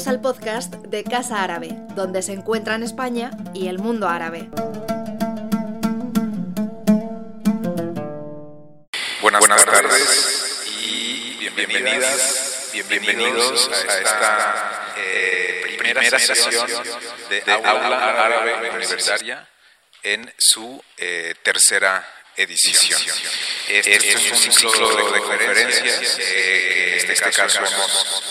Bienvenidos al podcast de Casa Árabe, donde se encuentran España y el mundo árabe. Buenas, tardes y bienvenidas, bienvenidos a esta eh, primera sesión de Aula Árabe Universitaria en su eh, tercera edición. Este, este es un ciclo de conferencias que en este caso hemos eh,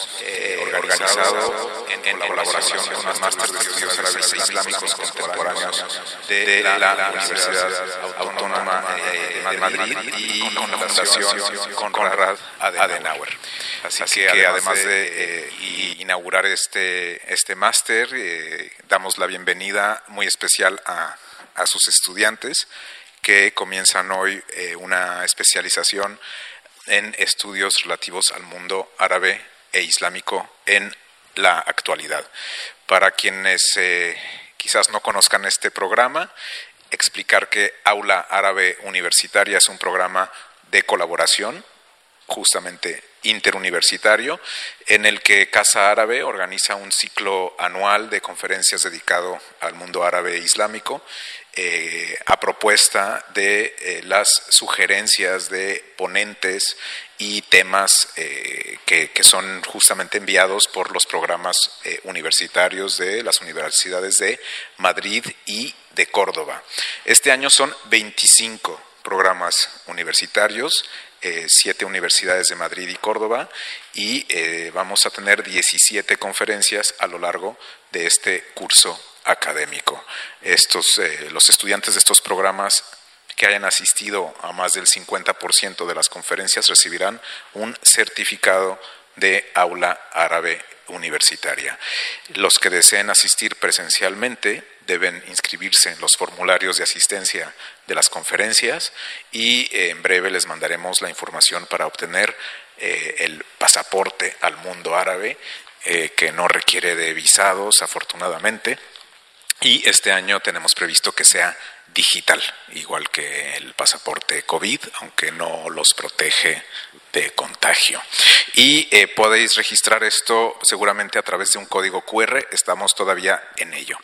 organizado en, colaboración con los másteres de estudios árabes e islámicos contemporáneos de la Universidad Autónoma de Madrid y con la Fundación Conrad Adenauer. Así, que, además de eh, inaugurar este, este máster, eh, damos la bienvenida muy especial a, a sus estudiantes que comienzan hoy eh, una especialización en estudios relativos al mundo árabe e islámico en la actualidad. Para quienes eh, quizás no conozcan este programa, explicar que Aula Árabe Universitaria es un programa de colaboración, justamente interuniversitario, en el que Casa Árabe organiza un ciclo anual de conferencias dedicado al mundo árabe e islámico eh, a propuesta de eh, las sugerencias de ponentes y temas eh, que, son justamente enviados por los programas universitarios de las universidades de Madrid y de Córdoba. Este año son 25 programas universitarios, siete universidades de Madrid y Córdoba, y vamos a tener 17 conferencias a lo largo de este curso académico. Estos, eh, los estudiantes de estos programas que hayan asistido a más del 50% de las conferencias recibirán un certificado de aula árabe universitaria. Los que deseen asistir presencialmente deben inscribirse en los formularios de asistencia de las conferencias y eh, en breve les mandaremos la información para obtener eh, el pasaporte al mundo árabe, que no requiere de visados, afortunadamente y este año tenemos previsto que sea digital, igual que el pasaporte COVID, aunque no los protege de contagio. Y eh, podéis registrar esto seguramente a través de un código QR, estamos todavía en ello.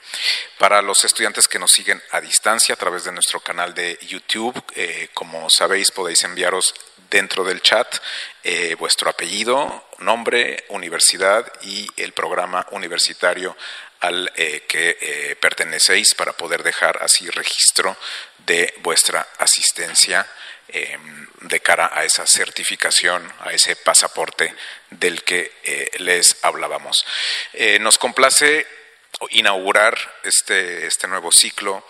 Para los estudiantes que nos siguen a distancia a través de nuestro canal de YouTube, eh, como sabéis, podéis enviaros dentro del chat eh, vuestro apellido, nombre, universidad y el programa universitario al eh, que eh, pertenecéis para poder dejar así registro de vuestra asistencia em, de cara a esa certificación, a ese pasaporte del que eh, les hablábamos. nos complace inaugurar este, este nuevo ciclo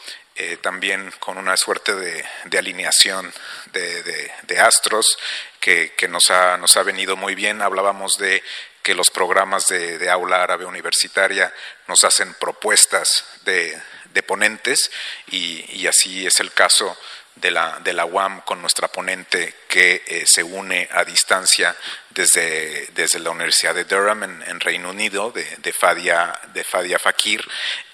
también con una suerte de, alineación de, astros que, nos, ha, nos ha venido muy bien. Hablábamos de que los programas de, aula árabe universitaria nos hacen propuestas de, ponentes y, así es el caso de la, de la UAM con nuestra ponente que eh, se une a distancia desde, desde la Universidad de Durham en, Reino Unido, de, Fadia, de Fadia Fakir,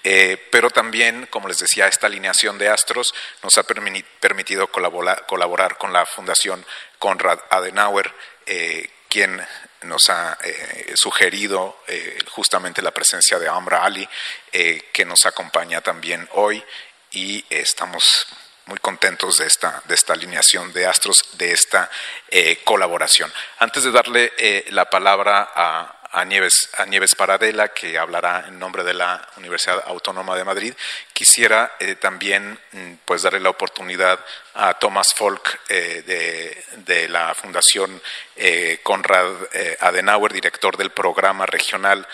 eh, pero también, como les decía, esta alineación de astros nos ha permitido colaborar, colaborar con la Fundación Konrad Adenauer, eh, quien nos ha eh, sugerido eh, justamente la presencia de Amra Ali, eh, que nos acompaña también hoy y estamos muy contentos de esta, de esta alineación de astros, de esta colaboración. Antes de darle la palabra a, a Nieves, a Nieves Paradela, que hablará en nombre de la Universidad Autónoma de Madrid. Quisiera eh, también mm, pues, darle la oportunidad a Thomas Folk eh, de, la Fundación eh, Conrad Adenauer, director del programa regional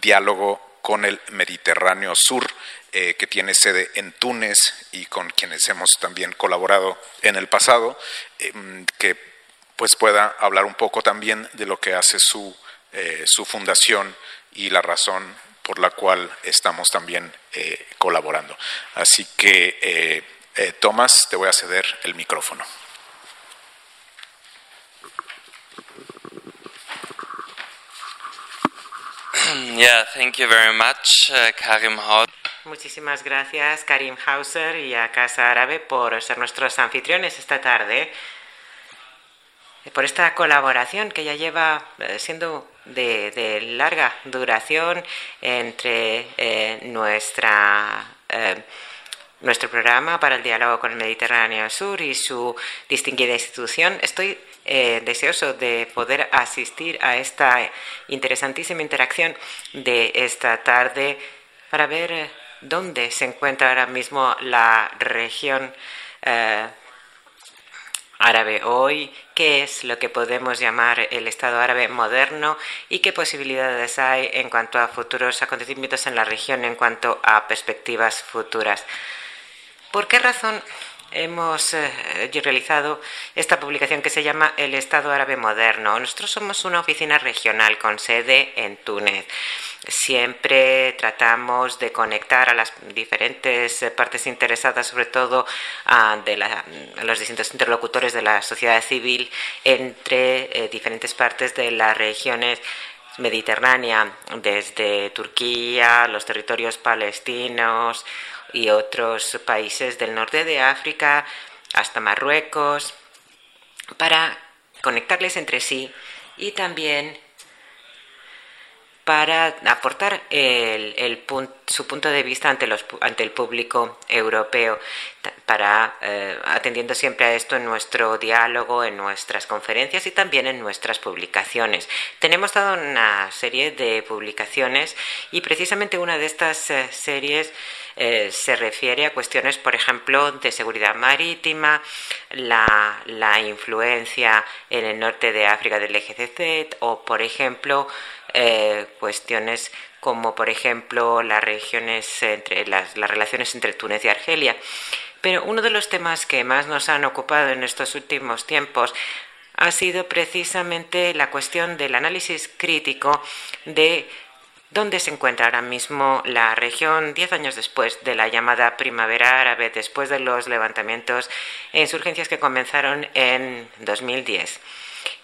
Diálogo con el Mediterráneo Sur, que tiene sede en Túnez y con quienes hemos también colaborado en el pasado, mm, que pues pueda hablar un poco también de lo que hace su eh, su fundación y la razón por la cual estamos también eh, colaborando. Así que, eh, Tomás, te voy a ceder el micrófono. Yeah, thank you very much, uh, Karim Hauser. Muchísimas gracias, Karim Hauser y a Casa Árabe por ser nuestros anfitriones esta tarde, por esta colaboración que ya lleva siendo de, larga duración entre eh, nuestra eh, nuestro programa para el diálogo con el Mediterráneo Sur y su distinguida institución. Estoy eh, deseoso de poder asistir a esta interesantísima interacción de esta tarde para ver eh, dónde se encuentra ahora mismo la región árabe hoy, qué es lo que podemos llamar el Estado árabe moderno y qué posibilidades hay en cuanto a futuros acontecimientos en la región, en cuanto a perspectivas futuras. ¿Por qué razón hemos eh, realizado esta publicación que se llama El Estado Árabe Moderno? Nosotros somos una oficina regional con sede en Túnez. Siempre tratamos de conectar a las diferentes partes interesadas, sobre todo a, de los distintos interlocutores de la sociedad civil, entre eh, diferentes partes de las regiones mediterránea, desde Turquía, los territorios palestinos y otros países del norte de África hasta Marruecos para conectarles entre sí y también para aportar el, su punto de vista ante, los, ante el público europeo, para eh, atendiendo siempre a esto en nuestro diálogo, en nuestras conferencias y también en nuestras publicaciones. Tenemos toda una serie de publicaciones y precisamente una de estas eh, series eh, se refiere a cuestiones, por ejemplo, de seguridad marítima, la, la influencia en el norte de África del EGCZ o, por ejemplo, eh, cuestiones como, por ejemplo, las regiones entre las, las relaciones entre Túnez y Argelia. Pero uno de los temas que más nos han ocupado en estos últimos tiempos ha sido precisamente la cuestión del análisis crítico de ¿Dónde se encuentra ahora mismo la región diez años después de la llamada primavera árabe, después de los levantamientos e insurgencias que comenzaron en 2010?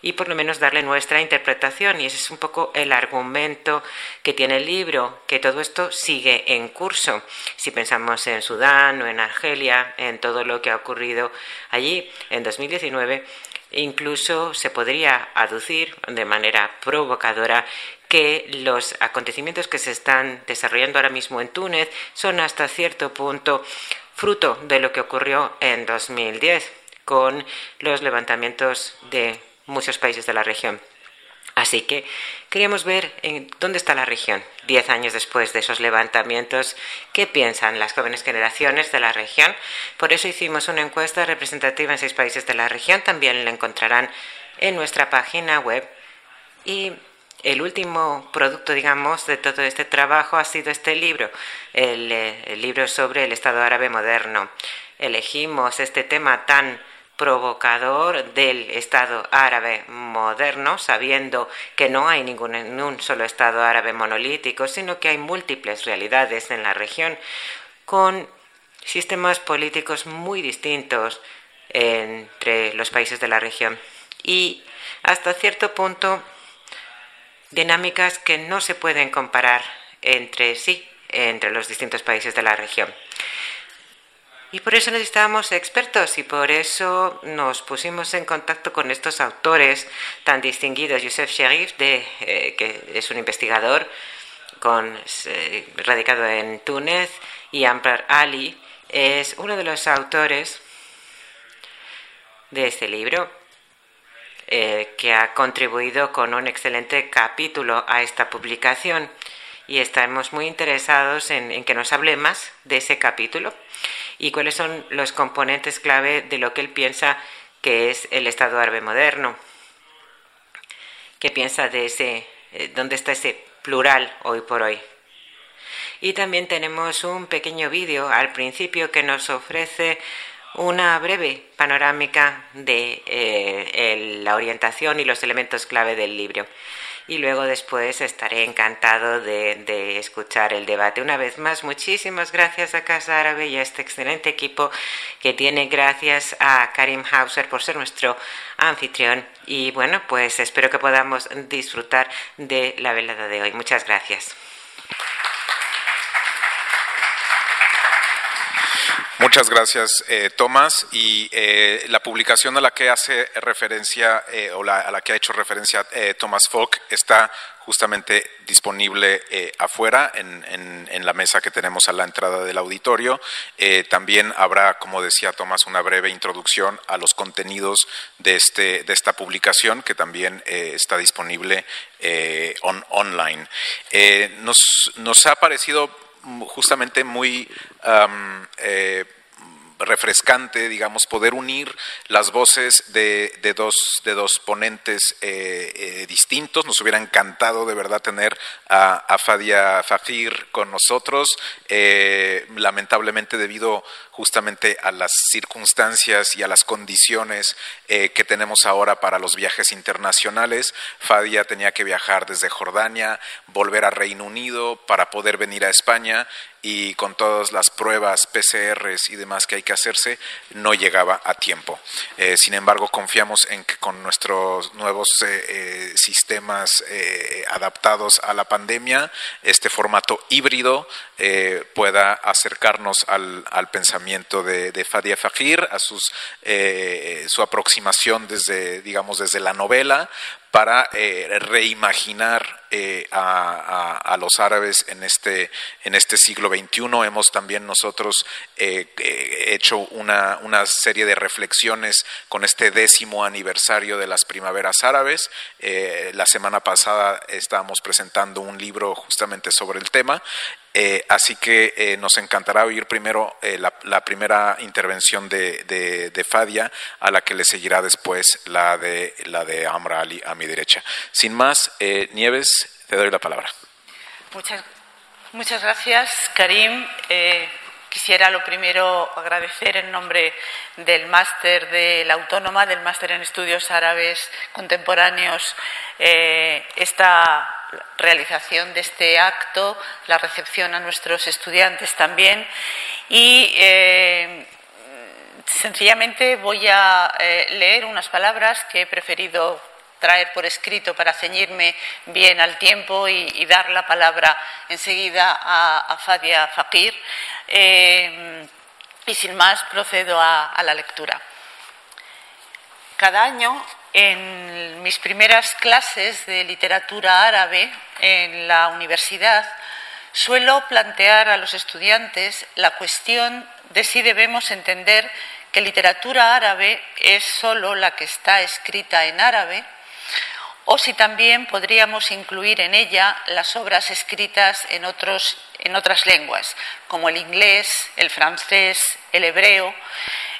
y por lo menos darle nuestra interpretación. Y ese es un poco el argumento que tiene el libro, que todo esto sigue en curso. Si pensamos en Sudán o en Argelia, en todo lo que ha ocurrido allí en 2019, incluso se podría aducir de manera provocadora que los acontecimientos que se están desarrollando ahora mismo en Túnez son hasta cierto punto fruto de lo que ocurrió en 2010 con los levantamientos de muchos países de la región. Así que queríamos ver en dónde está la región, diez años después de esos levantamientos, qué piensan las jóvenes generaciones de la región. Por eso hicimos una encuesta representativa en seis países de la región, también la encontrarán en nuestra página web. Y el último producto, digamos, de todo este trabajo ha sido este libro, eh, el, libro sobre el Estado árabe moderno. Elegimos este tema tan provocador del Estado árabe moderno, sabiendo que no hay ningún, un solo Estado árabe monolítico, sino que hay múltiples realidades en la región con sistemas políticos muy distintos entre los países de la región y hasta cierto punto dinámicas que no se pueden comparar entre sí, entre los distintos países de la región. Y por eso necesitábamos expertos y por eso nos pusimos en contacto con estos autores tan distinguidos. Youssef Sherif, de, eh, que es un investigador con, eh, radicado en Túnez, y Ambar Ali es uno de los autores de este libro eh, que ha contribuido con un excelente capítulo a esta publicación y estamos muy interesados en, que nos hable más de ese capítulo y cuáles son los componentes clave de lo que él piensa que es el Estado árabe moderno. ¿Qué piensa de ese, eh, dónde está ese plural hoy por hoy? Y también tenemos un pequeño vídeo al principio que nos ofrece una breve panorámica de eh, la orientación y los elementos clave del libro. Y luego después estaré encantado de, escuchar el debate. Una vez más, muchísimas gracias a Casa Árabe y a este excelente equipo que tiene. Gracias a Karim Hauser por ser nuestro anfitrión. Y bueno, pues espero que podamos disfrutar de la velada de hoy. Muchas gracias. Muchas gracias, eh, Tomás. Y eh, la publicación a la que hace referencia eh, o la, a la que ha hecho referencia eh, Thomas Falk está justamente disponible eh, afuera en, en, en, la mesa que tenemos a la entrada del auditorio. Eh, también habrá, como decía Tomás, una breve introducción a los contenidos de, este, de esta publicación que también eh, está disponible on, online. Nos, nos, ha parecido justamente muy... Um, refrescante, digamos, poder unir las voces de, de dos, de dos ponentes eh, eh, distintos. Nos hubiera encantado de verdad tener a, a Fadia Fafir con nosotros. Eh, lamentablemente, debido justamente a las circunstancias y a las condiciones eh, que tenemos ahora para los viajes internacionales. Fadia tenía que viajar desde Jordania, volver a Reino Unido para poder venir a España y con todas las pruebas PCRs y demás que hay que hacerse, no llegaba a tiempo. Eh, sin embargo, confiamos en que con nuestros nuevos eh, eh sistemas adaptados a la pandemia, este formato híbrido pueda acercarnos al, al pensamiento de, de, Fadia a sus, su aproximación desde, digamos, desde la novela, para eh, reimaginar eh, a, los árabes en este, en este siglo XXI. Hemos también nosotros eh, hecho una, una, serie de reflexiones con este décimo aniversario de las primaveras árabes. La semana pasada estábamos presentando un libro justamente sobre el tema. Eh, así que eh, nos encantará oír primero eh, la, primera intervención de, Fadia, a la que le seguirá después la de, la de Amra Ali a mi derecha. Sin más, Nieves, te doy la palabra. Muchas, muchas gracias, Karim. Quisiera lo primero agradecer en nombre del máster de la Autónoma, del máster en estudios árabes contemporáneos, esta realización de este acto, la recepción a nuestros estudiantes también y eh, sencillamente voy a eh, leer unas palabras que he preferido traer por escrito para ceñirme bien al tiempo y, dar la palabra enseguida a, Fadia Fakir. Eh, y sin más procedo a la lectura. Cada año en mis primeras clases de literatura árabe en la universidad, suelo plantear a los estudiantes la cuestión de si debemos entender que literatura árabe es solo la que está escrita en árabe o si también podríamos incluir en ella las obras escritas en, otros, en otras lenguas, como el inglés, el francés, el hebreo,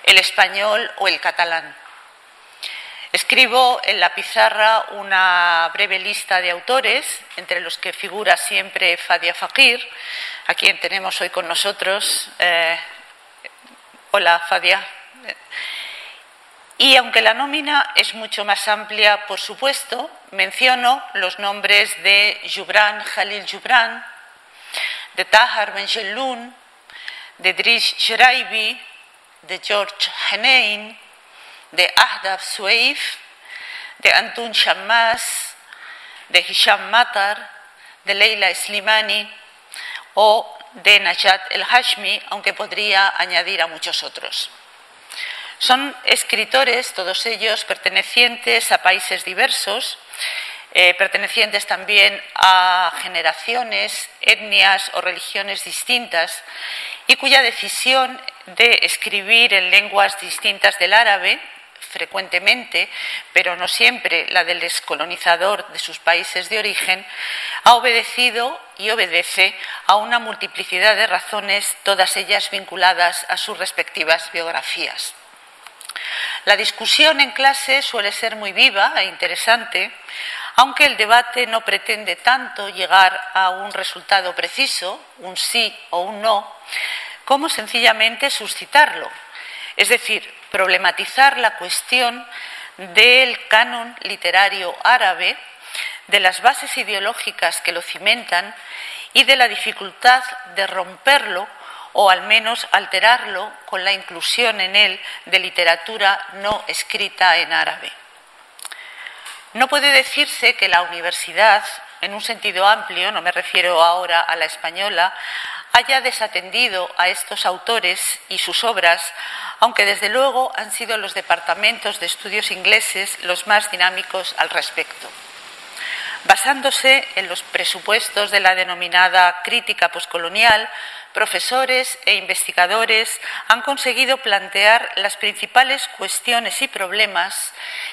el español o el catalán. Escribo en la pizarra una breve lista de autores, entre los que figura siempre Fadia Fakir, a quien tenemos hoy con nosotros. Eh, hola, Fadia. Y aunque la nómina es mucho más amplia, por supuesto, menciono los nombres de Jubran Khalil Jubran, de Tahar Ben Jelloun, de Drish Shraibi, de George Henein, de Ahdaf Sueif, de Antun Shammas, de Hisham Matar, de Leila Slimani o de Najat El Hashmi, aunque podría añadir a muchos otros. Son escritores, todos ellos pertenecientes a países diversos, eh, pertenecientes también a generaciones, etnias o religiones distintas y cuya decisión de escribir en lenguas distintas del árabe frecuentemente, pero no siempre la del descolonizador de sus países de origen, ha obedecido y obedece a una multiplicidad de razones, todas ellas vinculadas a sus respectivas biografías. La discusión en clase suele ser muy viva e interesante, aunque el debate no pretende tanto llegar a un resultado preciso, un sí o un no, como sencillamente suscitarlo, es decir, problematizar la cuestión del canon literario árabe, de las bases ideológicas que lo cimentan y de la dificultad de romperlo o al menos alterarlo con la inclusión en él de literatura no escrita en árabe. No puede decirse que la universidad, en un sentido amplio, no me refiero ahora a la española, haya desatendido a estos autores y sus obras, aunque desde luego han sido los departamentos de estudios ingleses los más dinámicos al respecto. Basándose en los presupuestos de la denominada crítica poscolonial, profesores e investigadores han conseguido plantear las principales cuestiones y problemas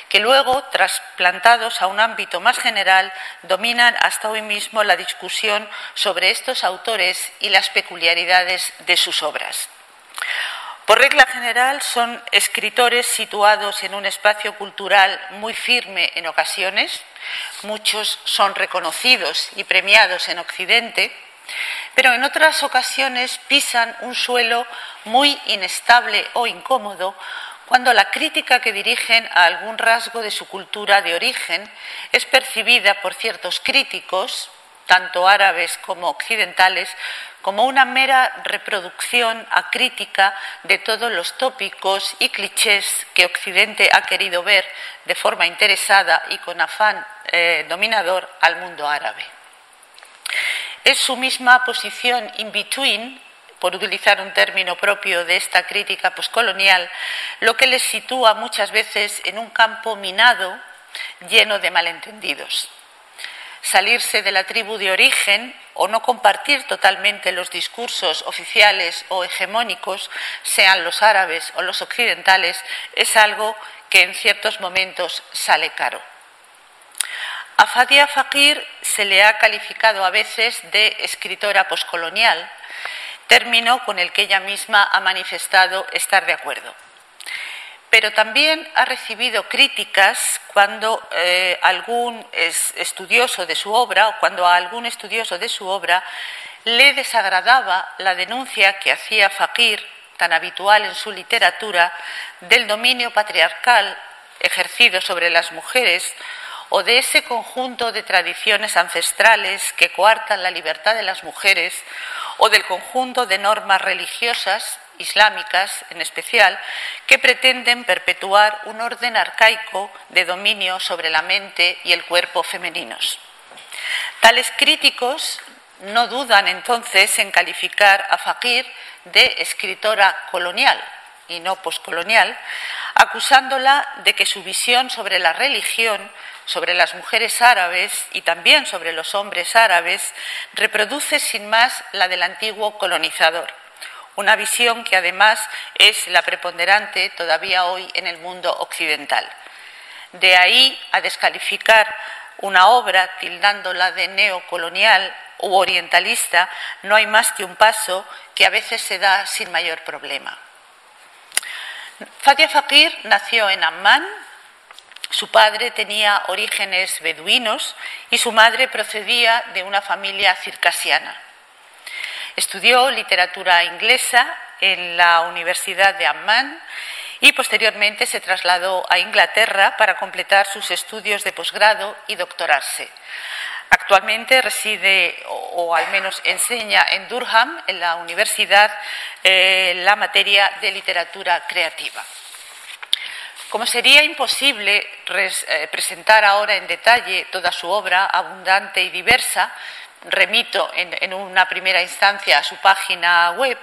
que luego, trasplantados a un ámbito más general, dominan hasta hoy mismo la discusión sobre estos autores y las peculiaridades de sus obras. Por regla general, son escritores situados en un espacio cultural muy firme en ocasiones. Muchos son reconocidos y premiados en Occidente, pero en otras ocasiones pisan un suelo muy inestable o incómodo cuando la crítica que dirigen a algún rasgo de su cultura de origen es percibida por ciertos críticos, tanto árabes como occidentales, como una mera reproducción acrítica de todos los tópicos y clichés que Occidente ha querido ver de forma interesada y con afán eh, dominador al mundo árabe. Es su misma posición in between, por utilizar un término propio de esta crítica poscolonial, lo que les sitúa muchas veces en un campo minado lleno de malentendidos salirse de la tribu de origen o no compartir totalmente los discursos oficiales o hegemónicos, sean los árabes o los occidentales, es algo que en ciertos momentos sale caro. A Fadia Fakir se le ha calificado a veces de escritora poscolonial, término con el que ella misma ha manifestado estar de acuerdo pero también ha recibido críticas cuando eh, algún estudioso de su obra o cuando a algún estudioso de su obra le desagradaba la denuncia que hacía Fakir, tan habitual en su literatura, del dominio patriarcal ejercido sobre las mujeres o de ese conjunto de tradiciones ancestrales que coartan la libertad de las mujeres o del conjunto de normas religiosas islámicas en especial, que pretenden perpetuar un orden arcaico de dominio sobre la mente y el cuerpo femeninos. Tales críticos no dudan entonces en calificar a Fakir de escritora colonial y no poscolonial, acusándola de que su visión sobre la religión, sobre las mujeres árabes y también sobre los hombres árabes reproduce sin más la del antiguo colonizador una visión que además es la preponderante todavía hoy en el mundo occidental. De ahí a descalificar una obra tildándola de neocolonial u orientalista, no hay más que un paso que a veces se da sin mayor problema. Fatia Fakir nació en Amman. Su padre tenía orígenes beduinos y su madre procedía de una familia circasiana. Estudió literatura inglesa en la Universidad de Amman y posteriormente se trasladó a Inglaterra para completar sus estudios de posgrado y doctorarse. Actualmente reside o, al menos enseña en Durham, en la universidad, eh, la materia de literatura creativa. Como sería imposible eh, presentar ahora en detalle toda su obra abundante y diversa, remito en, una primera instancia a su página web,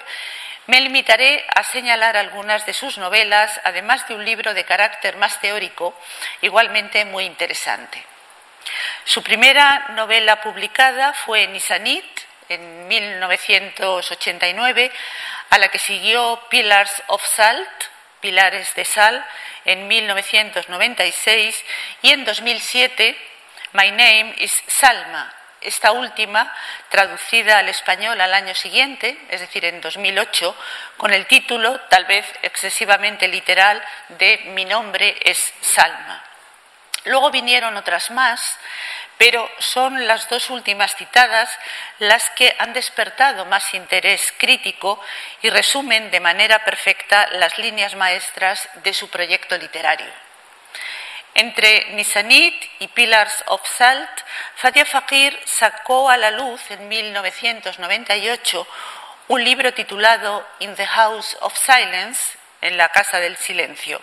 me limitaré a señalar algunas de sus novelas, además de un libro de carácter más teórico, igualmente muy interesante. Su primera novela publicada fue Nisanit, en 1989, a la que siguió Pillars of Salt, Pilares de Sal, en 1996, y en 2007, My Name is Salma, esta última, traducida al español al año siguiente, es decir, en 2008, con el título, tal vez excesivamente literal, de Mi nombre es Salma. Luego vinieron otras más, pero son las dos últimas citadas las que han despertado más interés crítico y resumen de manera perfecta las líneas maestras de su proyecto literario. Entre Nisanit y Pillars of Salt, Fadia Fakir sacó a la luz en 1998 un libro titulado In the House of Silence, en la Casa del Silencio.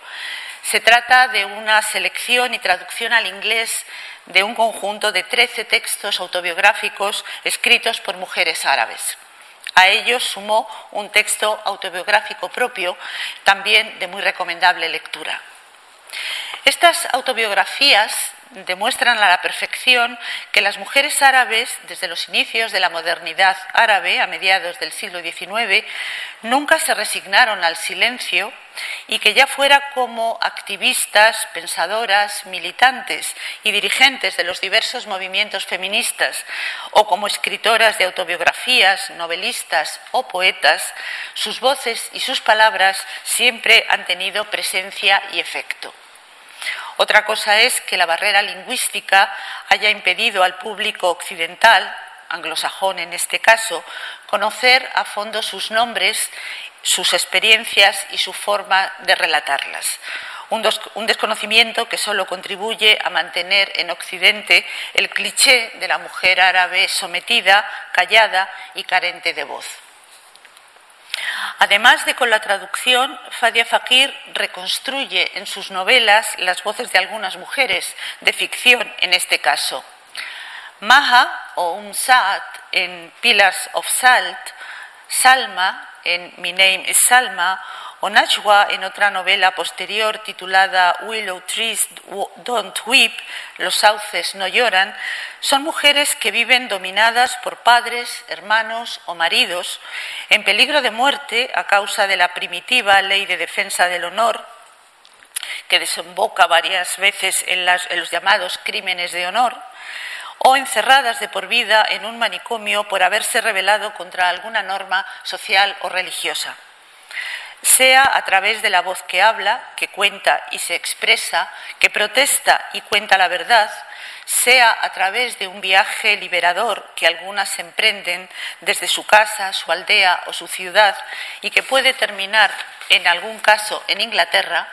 Se trata de una selección y traducción al inglés de un conjunto de 13 textos autobiográficos escritos por mujeres árabes. A ello sumó un texto autobiográfico propio, también de muy recomendable lectura. Estas autobiografías demuestran a la perfección que las mujeres árabes, desde los inicios de la modernidad árabe, a mediados del siglo XIX, nunca se resignaron al silencio y que ya fuera como activistas, pensadoras, militantes y dirigentes de los diversos movimientos feministas o como escritoras de autobiografías, novelistas o poetas, sus voces y sus palabras siempre han tenido presencia y efecto. Otra cosa es que la barrera lingüística haya impedido al público occidental, anglosajón en este caso, conocer a fondo sus nombres, sus experiencias y su forma de relatarlas. Un, desconocimiento que solo contribuye a mantener en Occidente el cliché de la mujer árabe sometida, callada y carente de voz. Además de con la traducción, Fadia Fakir reconstruye en sus novelas las voces de algunas mujeres, de ficción en este caso. Maha o Umsat en Pillars of Salt, Salma en My Name is Salma o Najwa en otra novela posterior titulada Willow Trees Don't Weep, Los sauces no lloran, son mujeres que viven dominadas por padres, hermanos o maridos, en peligro de muerte a causa de la primitiva ley de defensa del honor, que desemboca varias veces en, en los llamados crímenes de honor, o encerradas de por vida en un manicomio por haberse rebelado contra alguna norma social o religiosa sea a través de la voz que habla, que cuenta y se expresa, que protesta y cuenta la verdad, sea a través de un viaje liberador que algunas emprenden desde su casa, su aldea o su ciudad y que puede terminar, en algún caso, en Inglaterra,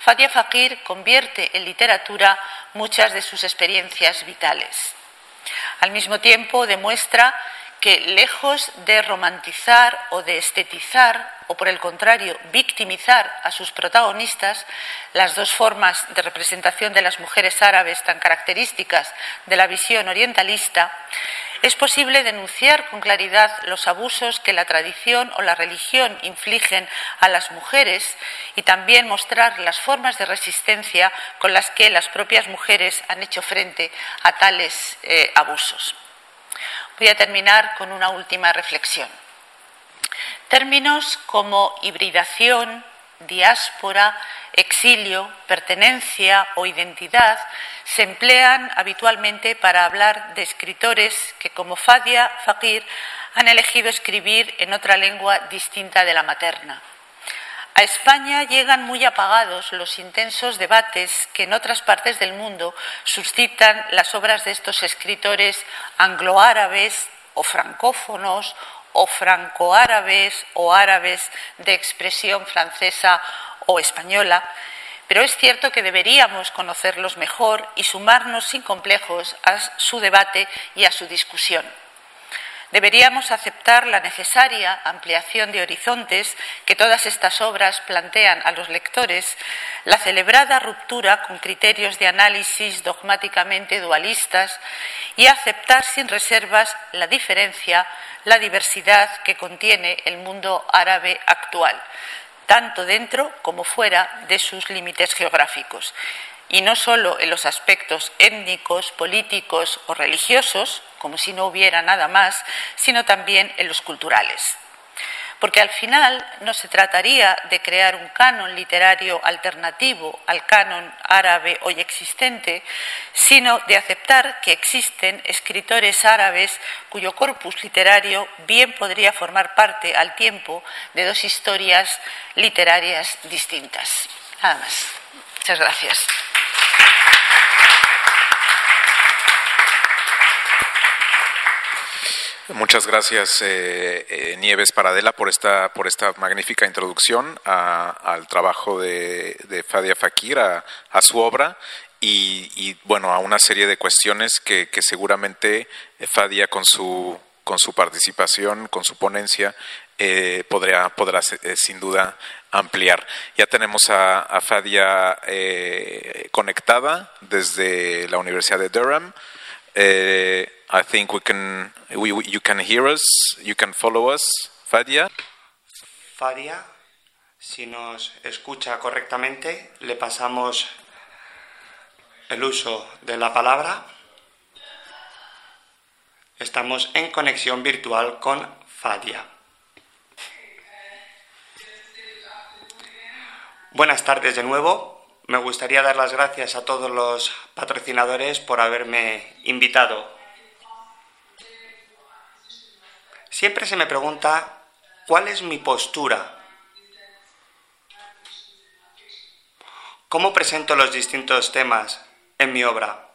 Fadia Fakir convierte en literatura muchas de sus experiencias vitales. Al mismo tiempo demuestra que lejos de romantizar o de estetizar, o por el contrario, victimizar a sus protagonistas, las dos formas de representación de las mujeres árabes tan características de la visión orientalista, es posible denunciar con claridad los abusos que la tradición o la religión infligen a las mujeres y también mostrar las formas de resistencia con las que las propias mujeres han hecho frente a tales eh, abusos. Voy a terminar con una última reflexión. Términos como hibridación, diáspora, exilio, pertenencia o identidad se emplean habitualmente para hablar de escritores que, como Fadia Fakir, han elegido escribir en otra lengua distinta de la materna. A España llegan muy apagados los intensos debates que en otras partes del mundo suscitan las obras de estos escritores angloárabes o francófonos o francoárabes o árabes de expresión francesa o española, pero es cierto que deberíamos conocerlos mejor y sumarnos sin complejos a su debate y a su discusión. Deberíamos aceptar la necesaria ampliación de horizontes que todas estas obras plantean a los lectores, la celebrada ruptura con criterios de análisis dogmáticamente dualistas y aceptar sin reservas la diferencia, la diversidad que contiene el mundo árabe actual, tanto dentro como fuera de sus límites geográficos y no solo en los aspectos étnicos, políticos o religiosos, como si no hubiera nada más, sino también en los culturales. Porque al final no se trataría de crear un canon literario alternativo al canon árabe hoy existente, sino de aceptar que existen escritores árabes cuyo corpus literario bien podría formar parte al tiempo de dos historias literarias distintas. Nada más. Muchas gracias. Muchas gracias, eh, eh, Nieves Paradela, por esta, por esta magnífica introducción al trabajo de, Fadia Fakir, a, su obra y, bueno, a una serie de cuestiones que, seguramente Fadia con su, con su participación, con su ponencia, eh, podrá, sin duda ampliar. Ya tenemos a, a Fadia conectada desde la Universidad de Durham. Uh, I think we can. We- you can hear us. You can follow us, Fadia. Fadia, si nos escucha correctamente, le pasamos el uso de la palabra. Estamos en conexión virtual con Fadia. Buenas tardes de nuevo. Me gustaría dar las gracias a todos los patrocinadores por haberme invitado. Siempre se me pregunta cuál es mi postura, cómo presento los distintos temas en mi obra.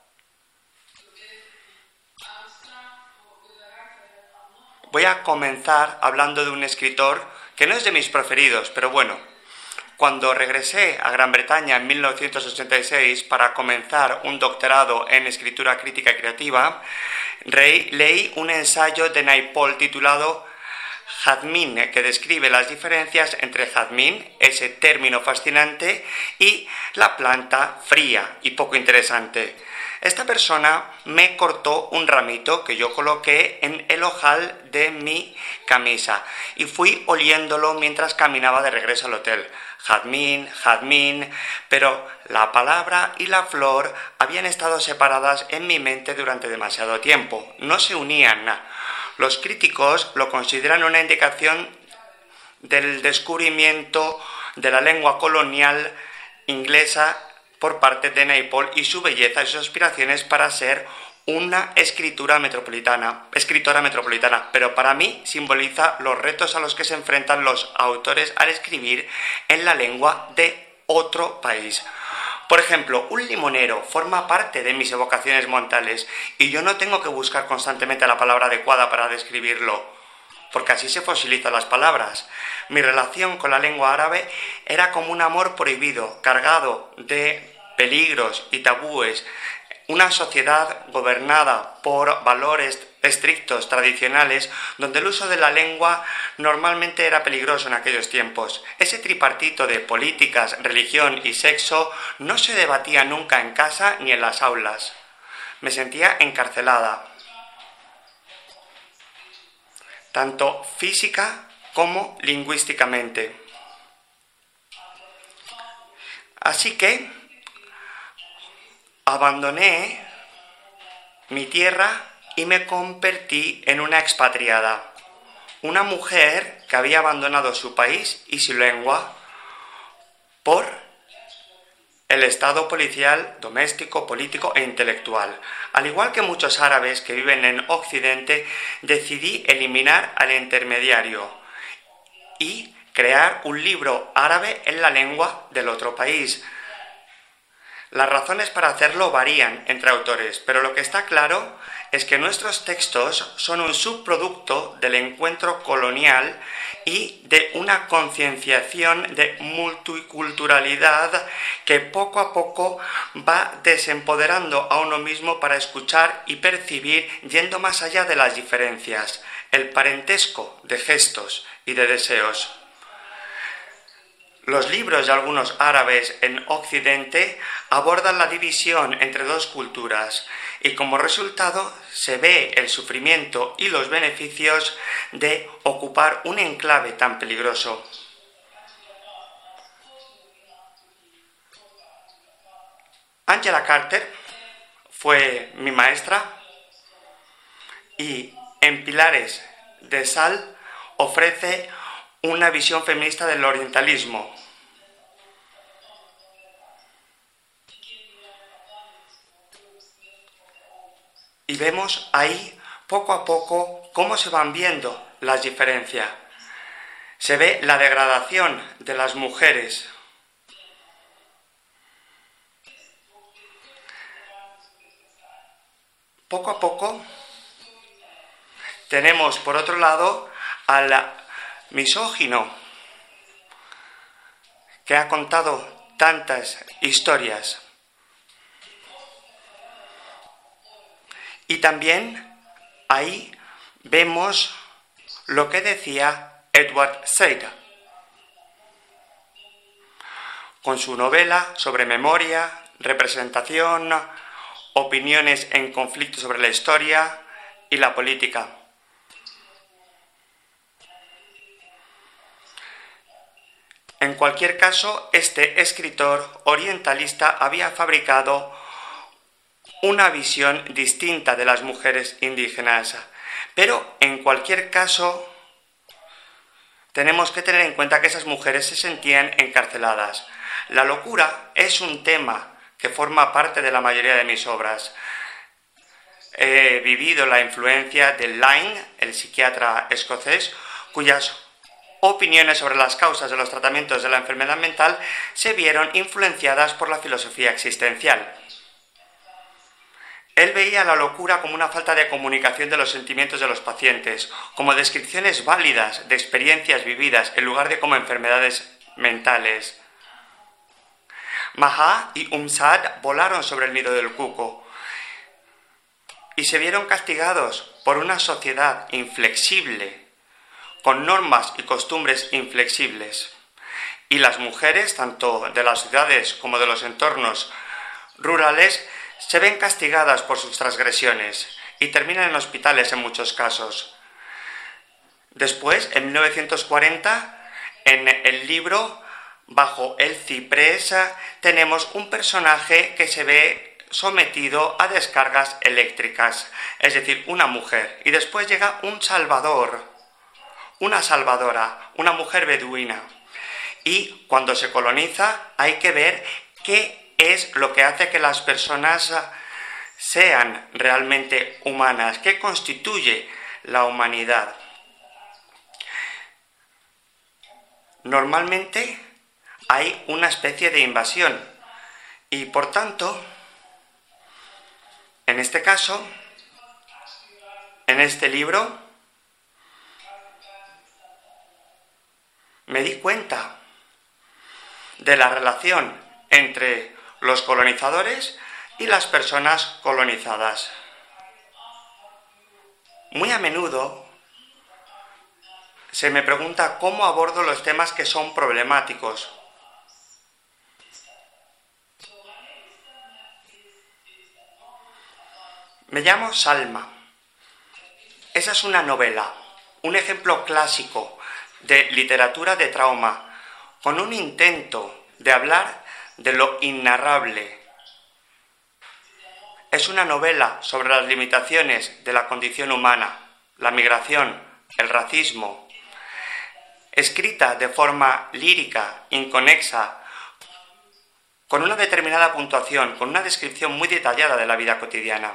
Voy a comenzar hablando de un escritor que no es de mis preferidos, pero bueno, cuando regresé a Gran Bretaña en 1986 para comenzar un doctorado en escritura crítica y creativa, leí un ensayo de Naipaul titulado Jazmín, que describe las diferencias entre jazmín, ese término fascinante, y la planta fría y poco interesante. Esta persona me cortó un ramito que yo coloqué en el ojal de mi camisa y fui oliéndolo mientras caminaba de regreso al hotel. Jazmín, jazmín, pero la palabra y la flor habían estado separadas en mi mente durante demasiado tiempo, no se unían. Los críticos lo consideran una indicación del descubrimiento de la lengua colonial inglesa por parte de Naipaul y su belleza y sus aspiraciones para ser una escritura metropolitana, escritora metropolitana, pero para mí simboliza los retos a los que se enfrentan los autores al escribir en la lengua de otro país. Por ejemplo, un limonero forma parte de mis evocaciones mentales y yo no tengo que buscar constantemente la palabra adecuada para describirlo, porque así se fosilizan las palabras. Mi relación con la lengua árabe era como un amor prohibido, cargado de peligros y tabúes, una sociedad gobernada por valores estrictos, tradicionales, donde el uso de la lengua normalmente era peligroso en aquellos tiempos. Ese tripartito de políticas, religión y sexo no se debatía nunca en casa ni en las aulas. Me sentía encarcelada, tanto física como lingüísticamente. Así que abandoné mi tierra y me convertí en una expatriada, una mujer que había abandonado su país y su lengua por el estado policial, doméstico, político e intelectual. Al igual que muchos árabes que viven en Occidente, decidí eliminar al intermediario y crear un libro árabe en la lengua del otro país. Las razones para hacerlo varían entre autores, pero lo que está claro es que nuestros textos son un subproducto del encuentro colonial y de una concienciación de multiculturalidad que poco a poco va desempoderando a uno mismo para escuchar y percibir yendo más allá de las diferencias, el parentesco de gestos y de deseos. Los libros de algunos árabes en Occidente abordan la división entre dos culturas y como resultado se ve el sufrimiento y los beneficios de ocupar un enclave tan peligroso. Angela Carter fue mi maestra y en Pilares de Sal ofrece una visión feminista del orientalismo. Y vemos ahí poco a poco cómo se van viendo las diferencias. Se ve la degradación de las mujeres. Poco a poco tenemos por otro lado al misógino que ha contado tantas historias. Y también ahí vemos lo que decía Edward Said con su novela sobre memoria, representación opiniones en conflicto sobre la historia y la política. En cualquier caso, este escritor orientalista había fabricado una visión distinta de las mujeres indígenas. Pero en cualquier caso, tenemos que tener en cuenta que esas mujeres se sentían encarceladas. La locura es un tema que forma parte de la mayoría de mis obras. He vivido la influencia de Lyne, el psiquiatra escocés, cuyas opiniones sobre las causas de los tratamientos de la enfermedad mental se vieron influenciadas por la filosofía existencial. Él veía la locura como una falta de comunicación de los sentimientos de los pacientes, como descripciones válidas de experiencias vividas en lugar de como enfermedades mentales. Maha y Umsad volaron sobre el nido del cuco y se vieron castigados por una sociedad inflexible, con normas y costumbres inflexibles. Y las mujeres, tanto de las ciudades como de los entornos rurales, se ven castigadas por sus transgresiones y terminan en hospitales en muchos casos. Después, en 1940, en el libro Bajo el ciprés, tenemos un personaje que se ve sometido a descargas eléctricas, es decir, una mujer. Y después llega un salvador, una salvadora, una mujer beduina. Y cuando se coloniza hay que ver qué es lo que hace que las personas ah, sean realmente humanas, ¿Qué constituye la humanidad. Normalmente hay una especie de invasión y por tanto, en este caso, en este libro, me di cuenta de la relación entre los colonizadores y las personas colonizadas. Muy a menudo se me pregunta cómo abordo los temas que son problemáticos. Me llamo Salma. Esa es una novela, un ejemplo clásico de literatura de trauma, con un intento de hablar de lo innarrable. Es una novela sobre las limitaciones de la condición humana, la migración, el racismo, escrita de forma lírica, inconexa, con una determinada puntuación, con una descripción muy detallada de la vida cotidiana.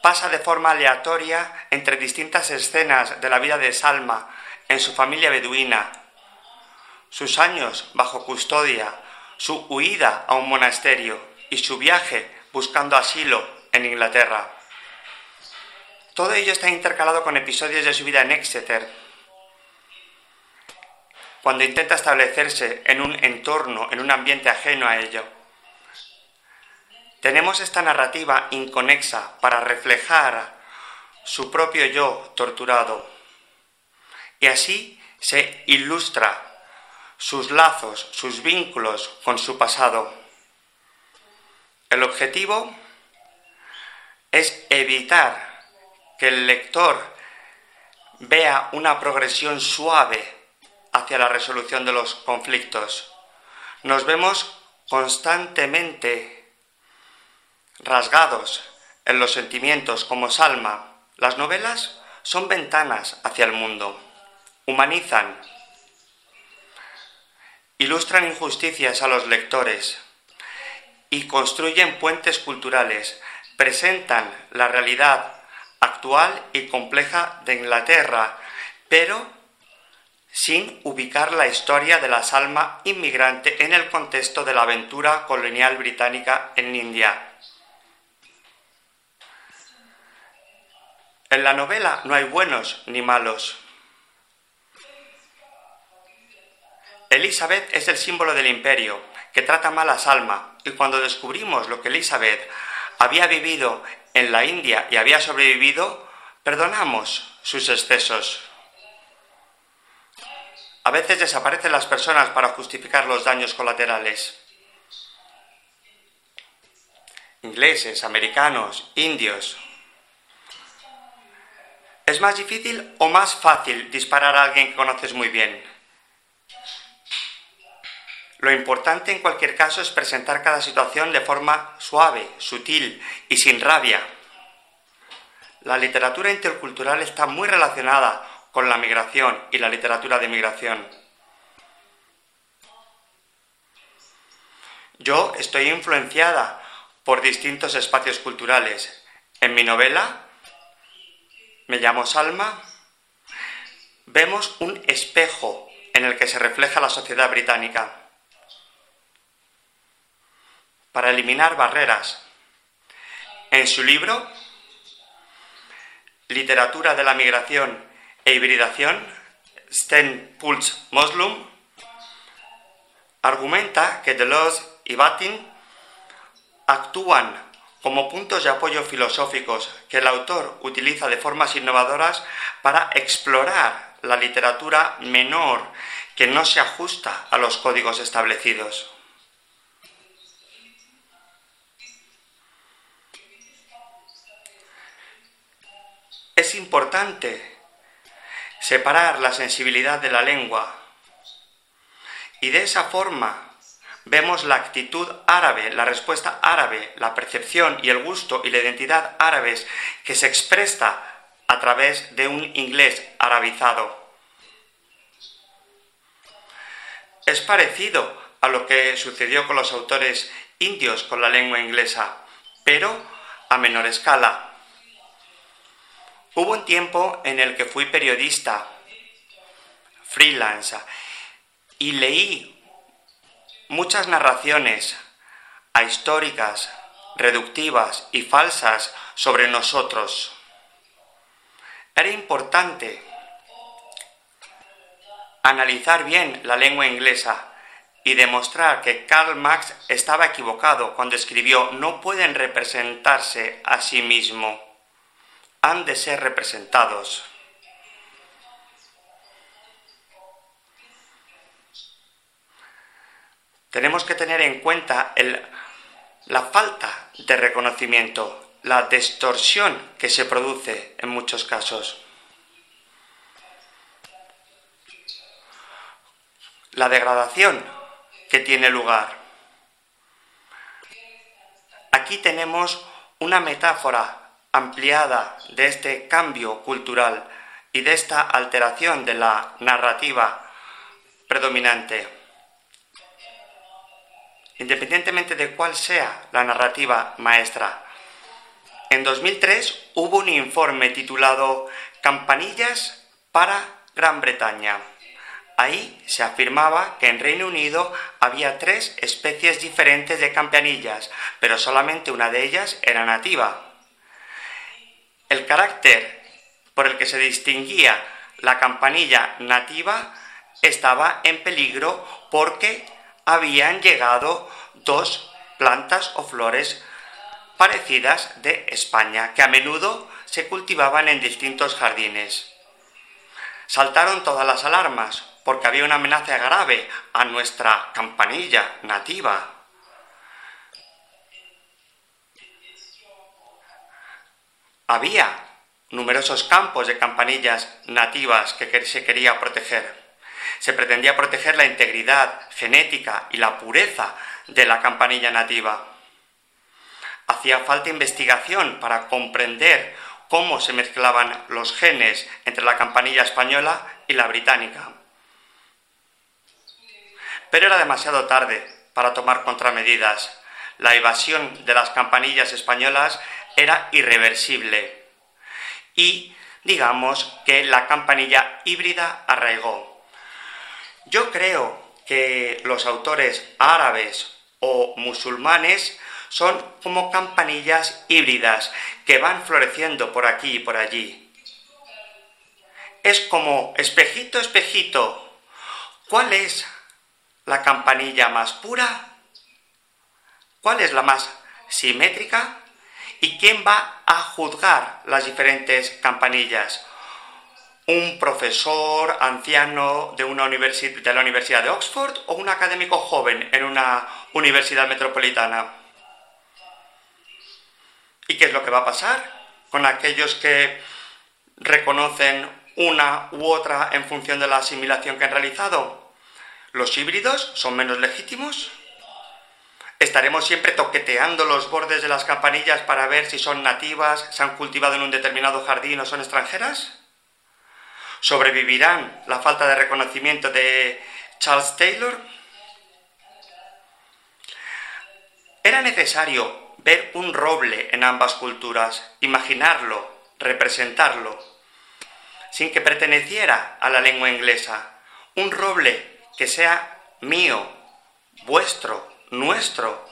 Pasa de forma aleatoria entre distintas escenas de la vida de Salma en su familia beduina, sus años bajo custodia, su huida a un monasterio y su viaje buscando asilo en Inglaterra. Todo ello está intercalado con episodios de su vida en Exeter, cuando intenta establecerse en un entorno, en un ambiente ajeno a ello. Tenemos esta narrativa inconexa para reflejar su propio yo torturado. Y así se ilustra sus lazos, sus vínculos con su pasado. El objetivo es evitar que el lector vea una progresión suave hacia la resolución de los conflictos. Nos vemos constantemente rasgados en los sentimientos como Salma. Las novelas son ventanas hacia el mundo, humanizan, ilustran injusticias a los lectores y construyen puentes culturales, presentan la realidad actual y compleja de Inglaterra, pero sin ubicar la historia de la salma inmigrante en el contexto de la aventura colonial británica en India. En la novela no hay buenos ni malos, Elizabeth es el símbolo del imperio, que trata mal a Salma, y cuando descubrimos lo que Elizabeth había vivido en la India y había sobrevivido, perdonamos sus excesos. A veces desaparecen las personas para justificar los daños colaterales. ingleses, americanos, indios. ¿Es más difícil o más fácil disparar a alguien que conoces muy bien? Lo importante en cualquier caso es presentar cada situación de forma suave, sutil y sin rabia. La literatura intercultural está muy relacionada con la migración y la literatura de migración. Yo estoy influenciada por distintos espacios culturales. En mi novela, Me llamo Salma, vemos un espejo en el que se refleja la sociedad británica para eliminar barreras. En su libro, Literatura de la Migración e Hibridación, Sten Puls Moslum, argumenta que Deleuze y Batin actúan como puntos de apoyo filosóficos que el autor utiliza de formas innovadoras para explorar la literatura menor que no se ajusta a los códigos establecidos. Es importante separar la sensibilidad de la lengua y de esa forma vemos la actitud árabe, la respuesta árabe, la percepción y el gusto y la identidad árabes que se expresa a través de un inglés arabizado. Es parecido a lo que sucedió con los autores indios con la lengua inglesa, pero a menor escala. Hubo un tiempo en el que fui periodista, freelance, y leí muchas narraciones ahistóricas, reductivas y falsas sobre nosotros. Era importante analizar bien la lengua inglesa y demostrar que Karl Marx estaba equivocado cuando escribió no pueden representarse a sí mismo han de ser representados. Tenemos que tener en cuenta la falta de reconocimiento, la distorsión que se produce en muchos casos. La degradación que tiene lugar. Aquí tenemos una metáfora ampliada de este cambio cultural y de esta alteración de la narrativa predominante. Independientemente de cuál sea la narrativa maestra. En 2003 hubo un informe titulado Campanillas para Gran Bretaña. Ahí se afirmaba que en Reino Unido había tres especies diferentes de campanillas, pero solamente una de ellas era nativa. El carácter por el que se distinguía la campanilla nativa estaba en peligro porque habían llegado dos plantas o flores parecidas de España, que a menudo se cultivaban en distintos jardines. Saltaron todas las alarmas porque había una amenaza grave a nuestra campanilla nativa. Había numerosos campos de campanillas nativas que se quería proteger. Se pretendía proteger la integridad genética y la pureza de la campanilla nativa. Hacía falta investigación para comprender cómo se mezclaban los genes entre la campanilla española y la británica. Pero era demasiado tarde para tomar contramedidas. La evasión de las campanillas españolas era irreversible y digamos que la campanilla híbrida arraigó. Yo creo que los autores árabes o musulmanes son como campanillas híbridas que van floreciendo por aquí y por allí. Es como espejito, espejito. ¿Cuál es la campanilla más pura? ¿Cuál es la más simétrica? ¿Y quién va a juzgar las diferentes campanillas? ¿Un profesor anciano de, una de la Universidad de Oxford o un académico joven en una universidad metropolitana? ¿Y qué es lo que va a pasar con aquellos que reconocen una u otra en función de la asimilación que han realizado? ¿Los híbridos son menos legítimos? ¿Estaremos siempre toqueteando los bordes de las campanillas para ver si son nativas, se han cultivado en un determinado jardín o son extranjeras? ¿Sobrevivirán la falta de reconocimiento de Charles Taylor? Era necesario ver un roble en ambas culturas, imaginarlo, representarlo, sin que perteneciera a la lengua inglesa. Un roble que sea mío, vuestro, nuestro.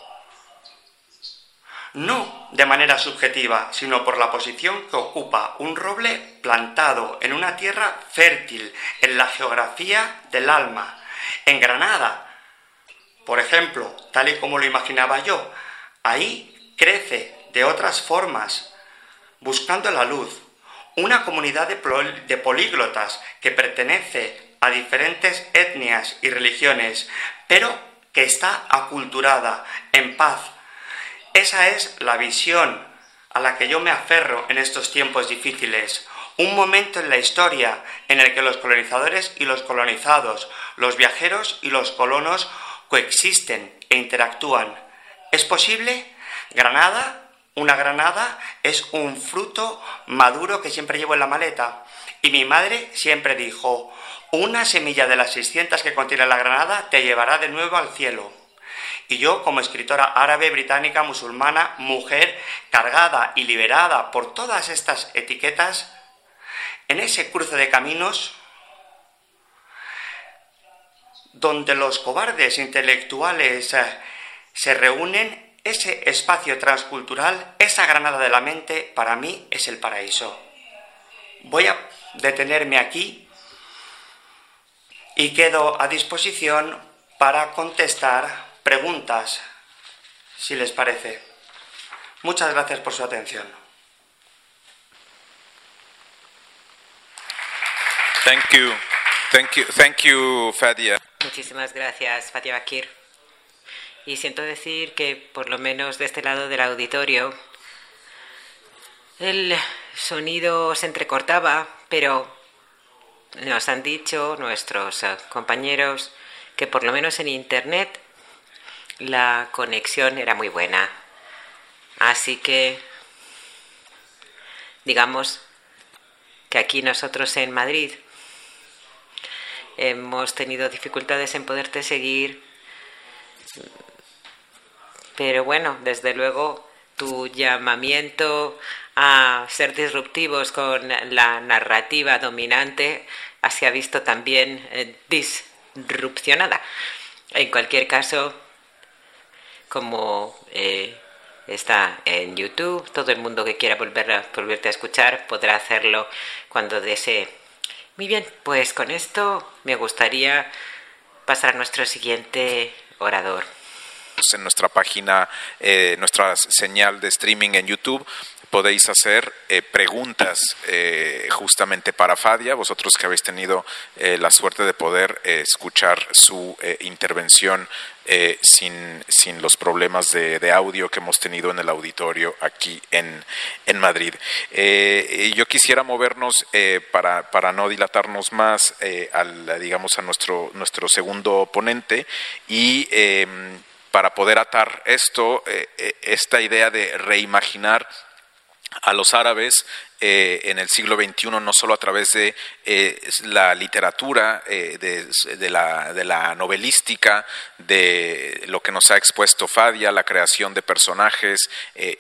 No de manera subjetiva, sino por la posición que ocupa un roble plantado en una tierra fértil, en la geografía del alma. En Granada, por ejemplo, tal y como lo imaginaba yo, ahí crece de otras formas, buscando la luz, una comunidad de, políglotas que pertenece a diferentes etnias y religiones, pero que está aculturada, en paz. Esa es la visión a la que yo me aferro en estos tiempos difíciles. Un momento en la historia en el que los colonizadores y los colonizados, los viajeros y los colonos coexisten e interactúan. ¿Es posible? Granada, una granada, es un fruto maduro que siempre llevo en la maleta. Y mi madre siempre dijo, una semilla de las 600 que contiene la granada te llevará de nuevo al cielo. Y yo, como escritora árabe, británica, musulmana, mujer, cargada y liberada por todas estas etiquetas, en ese cruce de caminos, donde los cobardes intelectuales eh, se reúnen, ese espacio transcultural, esa granada de la mente, para mí es el paraíso. Voy a detenerme aquí y quedo a disposición para contestar preguntas, si les parece. Muchas gracias por su atención. Thank you. Thank you. Thank you, Fadia. Muchísimas gracias, Fadia Bakir. Y siento decir que, por lo menos de este lado del auditorio, el sonido se entrecortaba, pero nos han dicho nuestros eh, compañeros que por lo menos en Internet la conexión era muy buena. Así que, digamos que aquí nosotros en Madrid hemos tenido dificultades en poderte seguir, pero bueno, desde luego tu llamamiento a ser disruptivos con la narrativa dominante se ha visto también eh, disrupcionada. En cualquier caso, como eh, está en YouTube, todo el mundo que quiera volver a, volverte a escuchar podrá hacerlo cuando desee. Muy bien, pues con esto me gustaría pasar a nuestro siguiente orador en nuestra página, eh, nuestra señal de streaming en YouTube, podéis hacer eh, preguntas eh, justamente para Fadia, vosotros que habéis tenido eh, la suerte de poder escuchar su intervención sin, sin, los problemas de, audio que hemos tenido en el auditorio aquí en, en Madrid. yo quisiera movernos para, para, no dilatarnos más al, digamos, a nuestro, nuestro segundo ponente y para poder atar esto, esta idea de reimaginar a los árabes eh, en el siglo XXI, no solo a través de eh, la literatura, eh, de, la, novelística, de lo que nos ha expuesto Fadia, la creación de personajes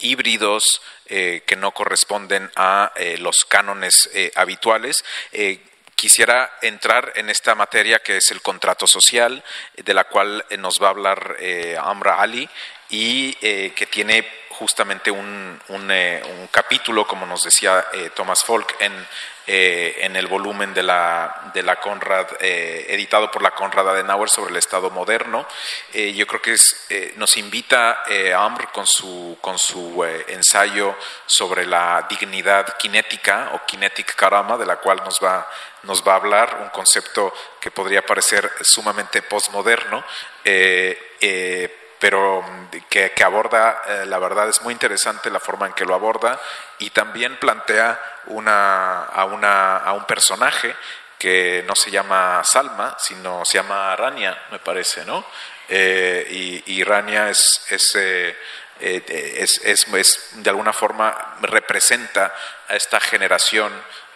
híbridos que no corresponden a los cánones habituales. Quisiera entrar en esta materia que es el contrato social, de la cual nos va a hablar Amra Ali y que tiene justamente un, eh, un, capítulo, como nos decía eh, Thomas Folk, en, eh, en, el volumen de la, de la Conrad, editado por la Conrad Adenauer sobre el Estado moderno. yo creo que nos invita Amr con su, con su ensayo sobre la dignidad kinética o kinetic karama, de la cual nos va, nos va a hablar, un concepto que podría parecer sumamente postmoderno pero que, aborda, eh, la verdad es muy interesante la forma en que lo aborda y también plantea una, a, una, un personaje que no se llama Salma, sino se llama Rania, me parece, ¿no? Eh, y, Rania eh, es, es, de alguna forma representa a esta generación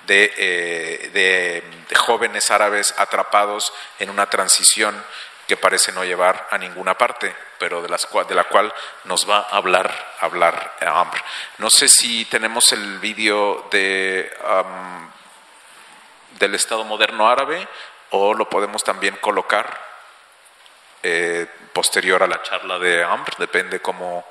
de, jóvenes árabes atrapados en una transición que parece no llevar a ninguna parte, pero de, las, de la cual nos va a hablar, hablar Amr. No sé si tenemos el vídeo de, del Estado moderno árabe o lo podemos también colocar eh, posterior a la charla de Amr, depende cómo,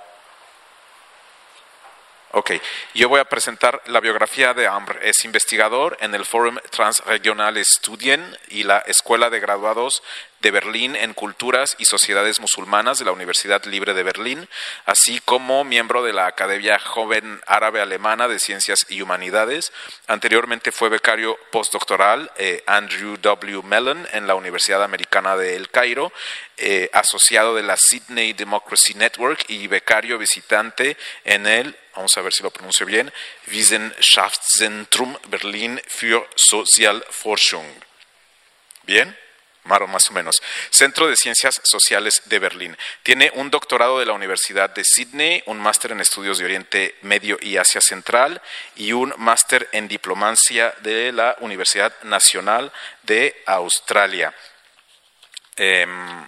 Ok, yo voy a presentar la biografía de Amr. Es investigador en el Forum Transregional Studien y la Escuela de Graduados de Berlín en Culturas y Sociedades Musulmanas de la Universidad Libre de Berlín, así como miembro de la Academia Joven Árabe Alemana de Ciencias y Humanidades. Anteriormente fue becario postdoctoral eh, Andrew W. Mellon en la Universidad Americana de El Cairo, eh, asociado de la Sydney Democracy Network y becario visitante en el vamos a ver si lo pronuncio bien, Wissenschaftszentrum Berlin für Sozialforschung. ¿Bien? Más o menos. Centro de Ciencias Sociales de Berlín. Tiene un doctorado de la Universidad de Sydney, un máster en estudios de Oriente Medio y Asia Central y un máster en diplomacia de la Universidad Nacional de Australia. Em,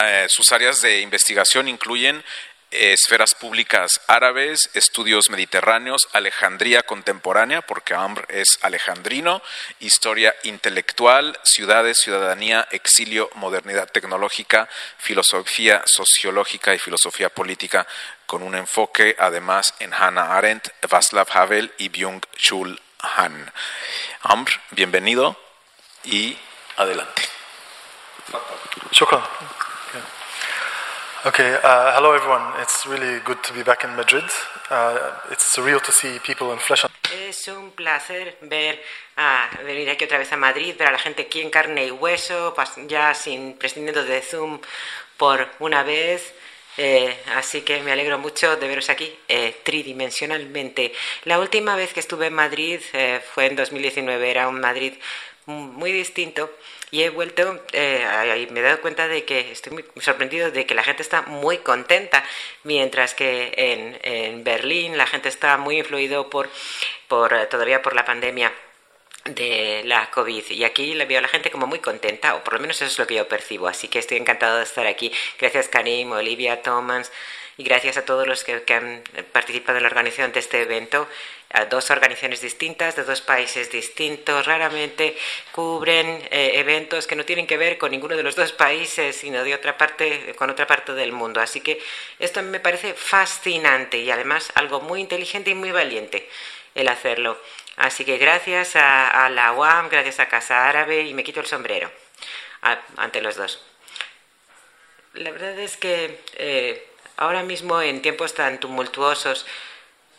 eh, sus áreas de investigación incluyen esferas públicas árabes, estudios mediterráneos, Alejandría contemporánea, porque Amr es alejandrino, historia intelectual, ciudades, ciudadanía, exilio, modernidad tecnológica, filosofía sociológica y filosofía política, con un enfoque además en Hannah Arendt, Václav Havel y Byung-Chul Han. Amr, bienvenido y adelante. Okay, uh, hello everyone. It's really good to be back in Madrid. Uh, it's surreal to see people in flesh. Es un placer ver a venir aquí otra vez a Madrid, ver a la gente aquí en carne y hueso, ya sin prescindiendo de Zoom por una vez. Eh, así que me alegro mucho de veros aquí eh, tridimensionalmente. La última vez que estuve en Madrid eh, fue en 2019, era un Madrid muy distinto y he vuelto eh, y me he dado cuenta de que estoy muy sorprendido de que la gente está muy contenta, mientras que en, en Berlín la gente está muy influido por, por todavía por la pandemia de la COVID. Y aquí le veo a la gente como muy contenta o por lo menos eso es lo que yo percibo. Así que estoy encantado de estar aquí. Gracias Karim, Olivia, Thomas y gracias a todos los que, han participado en la organización de este evento, a dos organizaciones distintas de dos países distintos, raramente cubren eh, eventos que no tienen que ver con ninguno de los dos países, sino de otra parte, con otra parte del mundo. Así que esto me parece fascinante y además algo muy inteligente y muy valiente el hacerlo. Así que gracias a, la UAM, gracias a Casa Árabe y me quito el sombrero ante los dos. La verdad es que eh, Ahora mismo, en tiempos tan tumultuosos,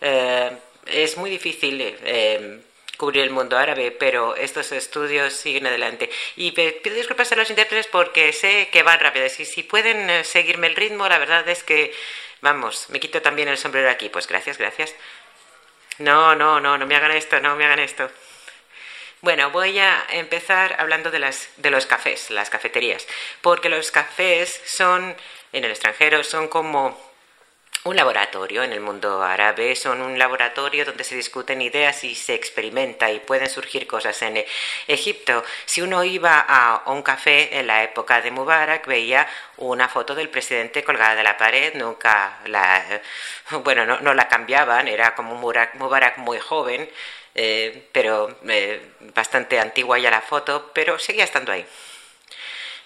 eh, es muy difícil eh, cubrir el mundo árabe, pero estos estudios siguen adelante. Y pido disculpas a los intérpretes porque sé que van rápido. Y si pueden eh, seguirme el ritmo, la verdad es que, vamos, me quito también el sombrero aquí. Pues gracias, gracias. No, no, no, no me hagan esto, no me hagan esto. Bueno, voy a empezar hablando de, las, de los cafés, las cafeterías, porque los cafés son en el extranjero son como un laboratorio en el mundo árabe, son un laboratorio donde se discuten ideas y se experimenta y pueden surgir cosas en Egipto. Si uno iba a un café en la época de Mubarak, veía una foto del presidente colgada de la pared, nunca la, bueno, no, la cambiaban, era como un Mubarak, muy joven, eh, pero eh, bastante antigua ya la foto, pero seguía estando ahí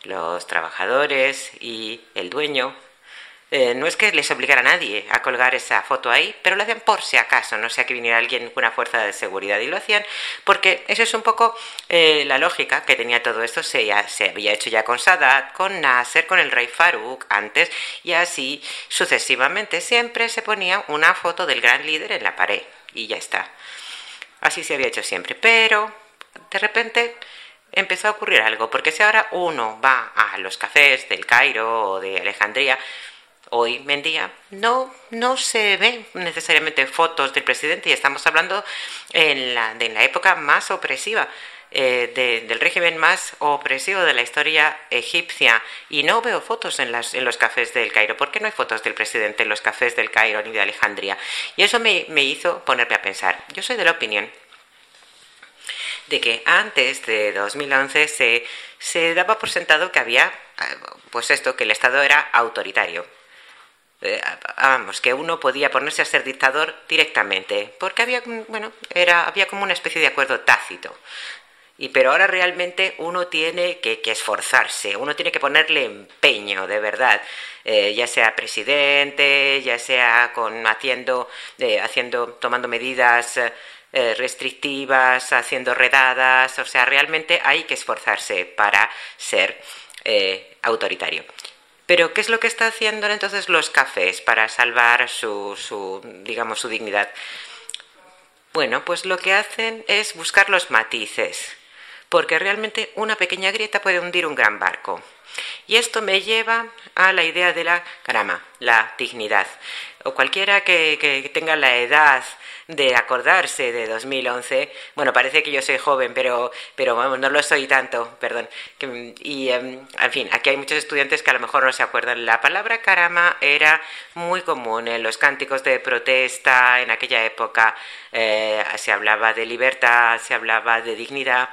los trabajadores y el dueño. Eh, no es que les obligara a nadie a colgar esa foto ahí, pero lo hacían por si acaso, no sea que viniera alguien con una fuerza de seguridad y lo hacían porque eso es un poco eh, la lógica que tenía todo esto. Se, se había hecho ya con Sadat, con Nasser, con el rey Farouk antes y así sucesivamente. Siempre se ponía una foto del gran líder en la pared y ya está. Así se había hecho siempre, pero de repente empezó a ocurrir algo, porque si ahora uno va a los cafés del Cairo o de Alejandría, hoy en día no, no se ven necesariamente fotos del presidente y estamos hablando en la, de la época más opresiva. Eh, del régimen más opresivo de la historia egipcia y no veo fotos en, las, en los cafés del Cairo. ¿Por qué no hay fotos del presidente en los cafés del Cairo ni de Alejandría? Y eso me, me hizo ponerme a pensar. Yo soy de la opinión de que antes de 2011 se, se daba por sentado que había, eh, pues esto, que el Estado era autoritario. Eh, vamos, que uno podía ponerse a ser dictador directamente, porque había, bueno, era, había como una especie de acuerdo tácito. Y pero ahora realmente uno tiene que, esforzarse, uno tiene que ponerle empeño, de verdad, eh, ya sea presidente, ya sea con haciendo, haciendo, tomando medidas restrictivas, haciendo redadas, o sea, realmente hay que esforzarse para ser autoritario. Pero ¿qué es lo que está haciendo entonces los cafés para salvar su, su, digamos, su dignidad? Bueno, pues lo que hacen es buscar los matices, porque realmente una pequeña grieta puede hundir un gran barco. Y esto me lleva a la idea de la carama, la dignidad. O cualquiera que tenga la edad de acordarse de 2011. Bueno, parece que yo soy joven, pero, pero vamos, no lo soy tanto, perdón. y, em, en fin, aquí hay muchos estudiantes que a lo mejor no se acuerdan. La palabra carama era muy común en los cánticos de protesta en aquella época. Eh, se hablaba de libertad, se hablaba de dignidad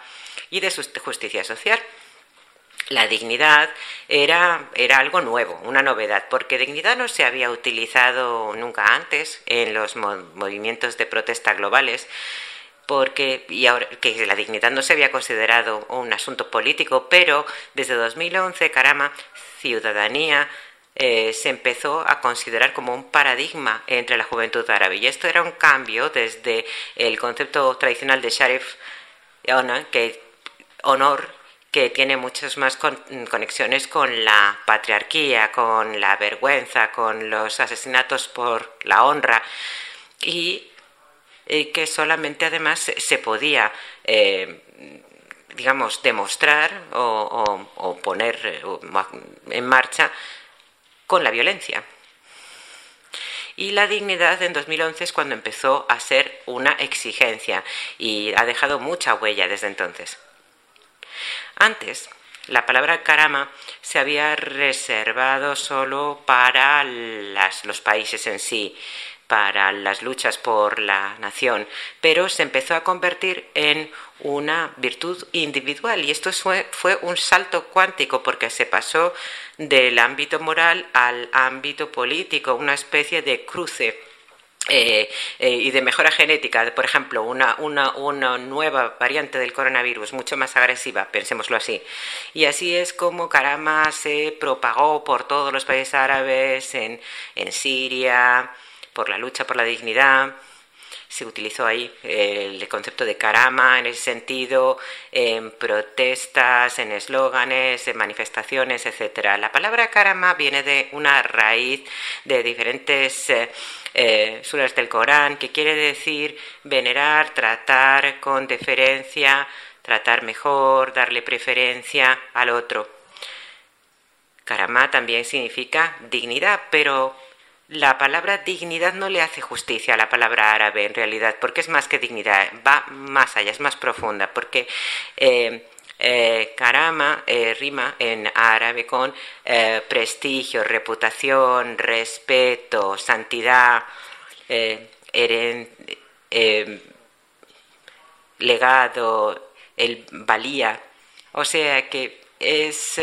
y de justicia social la dignidad era, era, algo nuevo, una novedad, porque dignidad no se había utilizado nunca antes en los movimientos de protesta globales, porque y ahora, que la dignidad no se había considerado un asunto político, pero desde 2011, caramba, ciudadanía eh, se empezó a considerar como un paradigma entre la juventud árabe. Y esto era un cambio desde el concepto tradicional de Sharif, que honor que tiene muchas más conexiones con la patriarquía, con la vergüenza, con los asesinatos por la honra y que solamente además se podía, eh, digamos, demostrar o, poner en marcha con la violencia. Y la dignidad en 2011 es cuando empezó a ser una exigencia y ha dejado mucha huella desde entonces. Antes, la palabra karama se había reservado solo para los países en sí, para las luchas por la nación, pero se empezó a convertir en una virtud individual. Y esto fue, fue, un salto cuántico porque se pasó del ámbito moral al ámbito político, una especie de cruce eh, eh, y de mejora genética, por ejemplo, una, una, una, nueva variante del coronavirus mucho más agresiva, pensémoslo así. Y así es como Karama se propagó por todos los países árabes, en, en Siria, por la lucha por la dignidad se utilizó ahí el concepto de carama en ese sentido, en protestas, en eslóganes, en manifestaciones, etc. La palabra carama viene de una raíz de diferentes eh, eh, suras del Corán que quiere decir venerar, tratar con deferencia, tratar mejor, darle preferencia al otro. Karama también significa dignidad, pero la palabra dignidad no le hace justicia a la palabra árabe en realidad, porque es más que dignidad, va más allá, es más profunda, porque eh, eh, karama eh, rima en árabe con prestigio, reputación, respeto, santidad, legado, el valía. O sea que es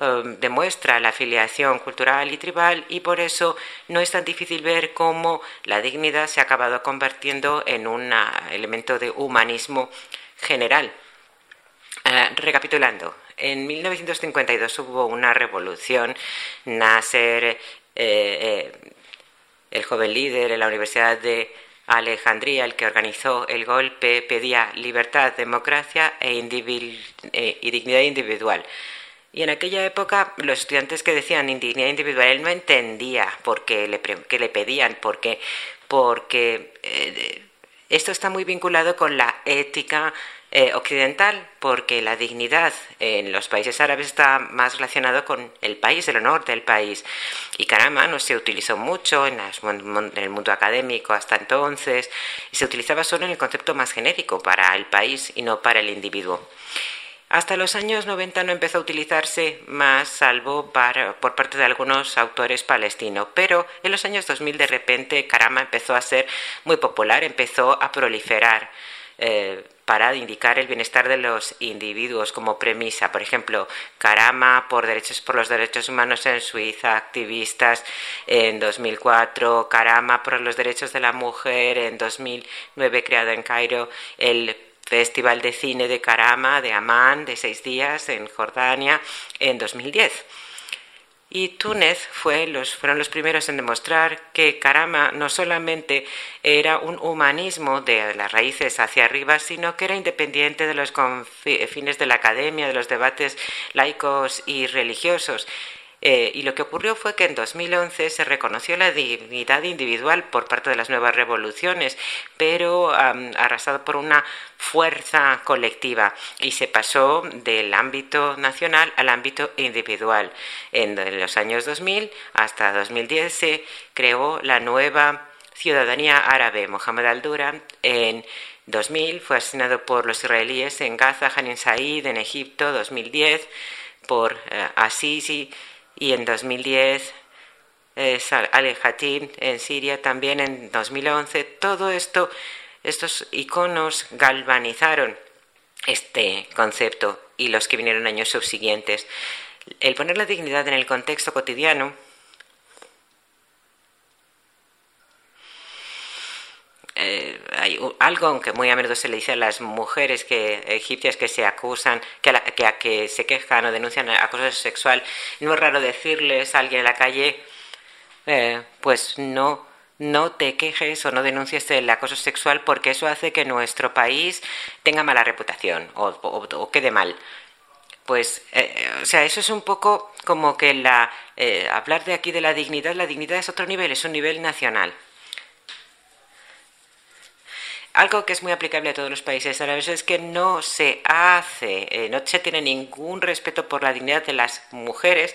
Um, demuestra la afiliación cultural y tribal y por eso no es tan difícil ver cómo la dignidad se ha acabado convirtiendo en un elemento de humanismo general. Uh, recapitulando, en 1952 hubo una revolución. Nasser, eh, eh, el joven líder en la Universidad de Alejandría, el que organizó el golpe, pedía libertad, democracia e y dignidad individual. Y en aquella época los estudiantes que decían indignidad individual, él no entendía por qué le, le pedían, porque, porque eh, esto está muy vinculado con la ética eh, occidental porque la dignidad en los países árabes está más relacionado con el país, el honor del país. Y caramba, no se utilizó mucho en, el mundo académico hasta entonces, se utilizaba solo en el concepto más genérico para el país y no para el individuo. Hasta los años 90 no empezó a utilizarse más, salvo por parte de algunos autores palestinos, pero en los años 2000 de repente Karama empezó a ser muy popular, empezó a proliferar. Eh, para indicar el bienestar de los individuos como premisa. Por ejemplo, Karama por, derechos, por los derechos humanos en Suiza, activistas en 2004, Karama por los derechos de la mujer en 2009, creado en Cairo, el Festival de Cine de Karama de Amán de seis días en Jordania en 2010. Y Túnez fue los, fueron los primeros en demostrar que Karama no solamente era un humanismo de las raíces hacia arriba, sino que era independiente de los fines de la academia, de los debates laicos y religiosos. Eh, y lo que ocurrió fue que en 2011 se reconoció la dignidad individual por parte de las nuevas revoluciones, pero arrasado por una fuerza colectiva y se pasó del ámbito nacional al ámbito individual. En los años 2000 hasta 2010 se creó la nueva ciudadanía árabe. Mohamed al-Dura en 2000 fue asesinado por los israelíes en Gaza, Hanin Said en Egipto, 2010 por uh, Assisi y en 2010 eh, al Hatim en Siria, también en 2011. Todo esto, estos iconos galvanizaron este concepto y los que vinieron años subsiguientes. El poner la dignidad en el contexto cotidiano Eh, hay algo, aunque muy a menudo se le dice a las mujeres que, egipcias que se acusan, que, a, que, se quejan o denuncian acoso sexual, no es raro decirles a alguien en la calle, eh, pues no, no te quejes o no denuncies el acoso sexual porque eso hace que nuestro país tenga mala reputación o, quede mal. Pues, eh, o sea, eso es un poco como que la, hablar de aquí de la dignidad, la dignidad es otro nivel, es un nivel nacional. Algo que es muy aplicable a todos los países árabes es que no se hace, eh, no se tiene ningún respeto por la dignidad de las mujeres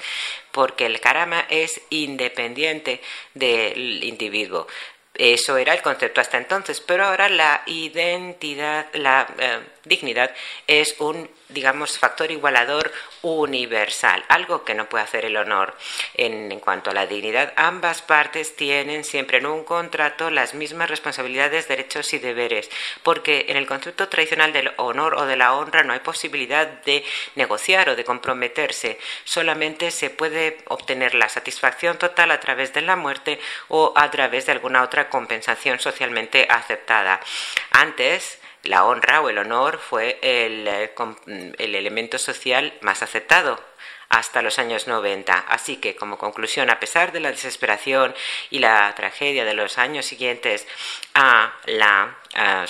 porque el karama es independiente del individuo. Eso era el concepto hasta entonces, pero ahora la identidad, la eh, dignidad es un digamos, factor igualador universal, algo que no puede hacer el honor. En, cuanto a la dignidad, ambas partes tienen siempre en un contrato las mismas responsabilidades, derechos y deberes, porque en el concepto tradicional del honor o de la honra no hay posibilidad de negociar o de comprometerse, solamente se puede obtener la satisfacción total a través de la muerte o a través de alguna otra compensación socialmente aceptada. Antes, la honra o el honor fue el, eh, el, elemento social más aceptado hasta los años 90. Así que, como conclusión, a pesar de la desesperación y la tragedia de los años siguientes a la, a,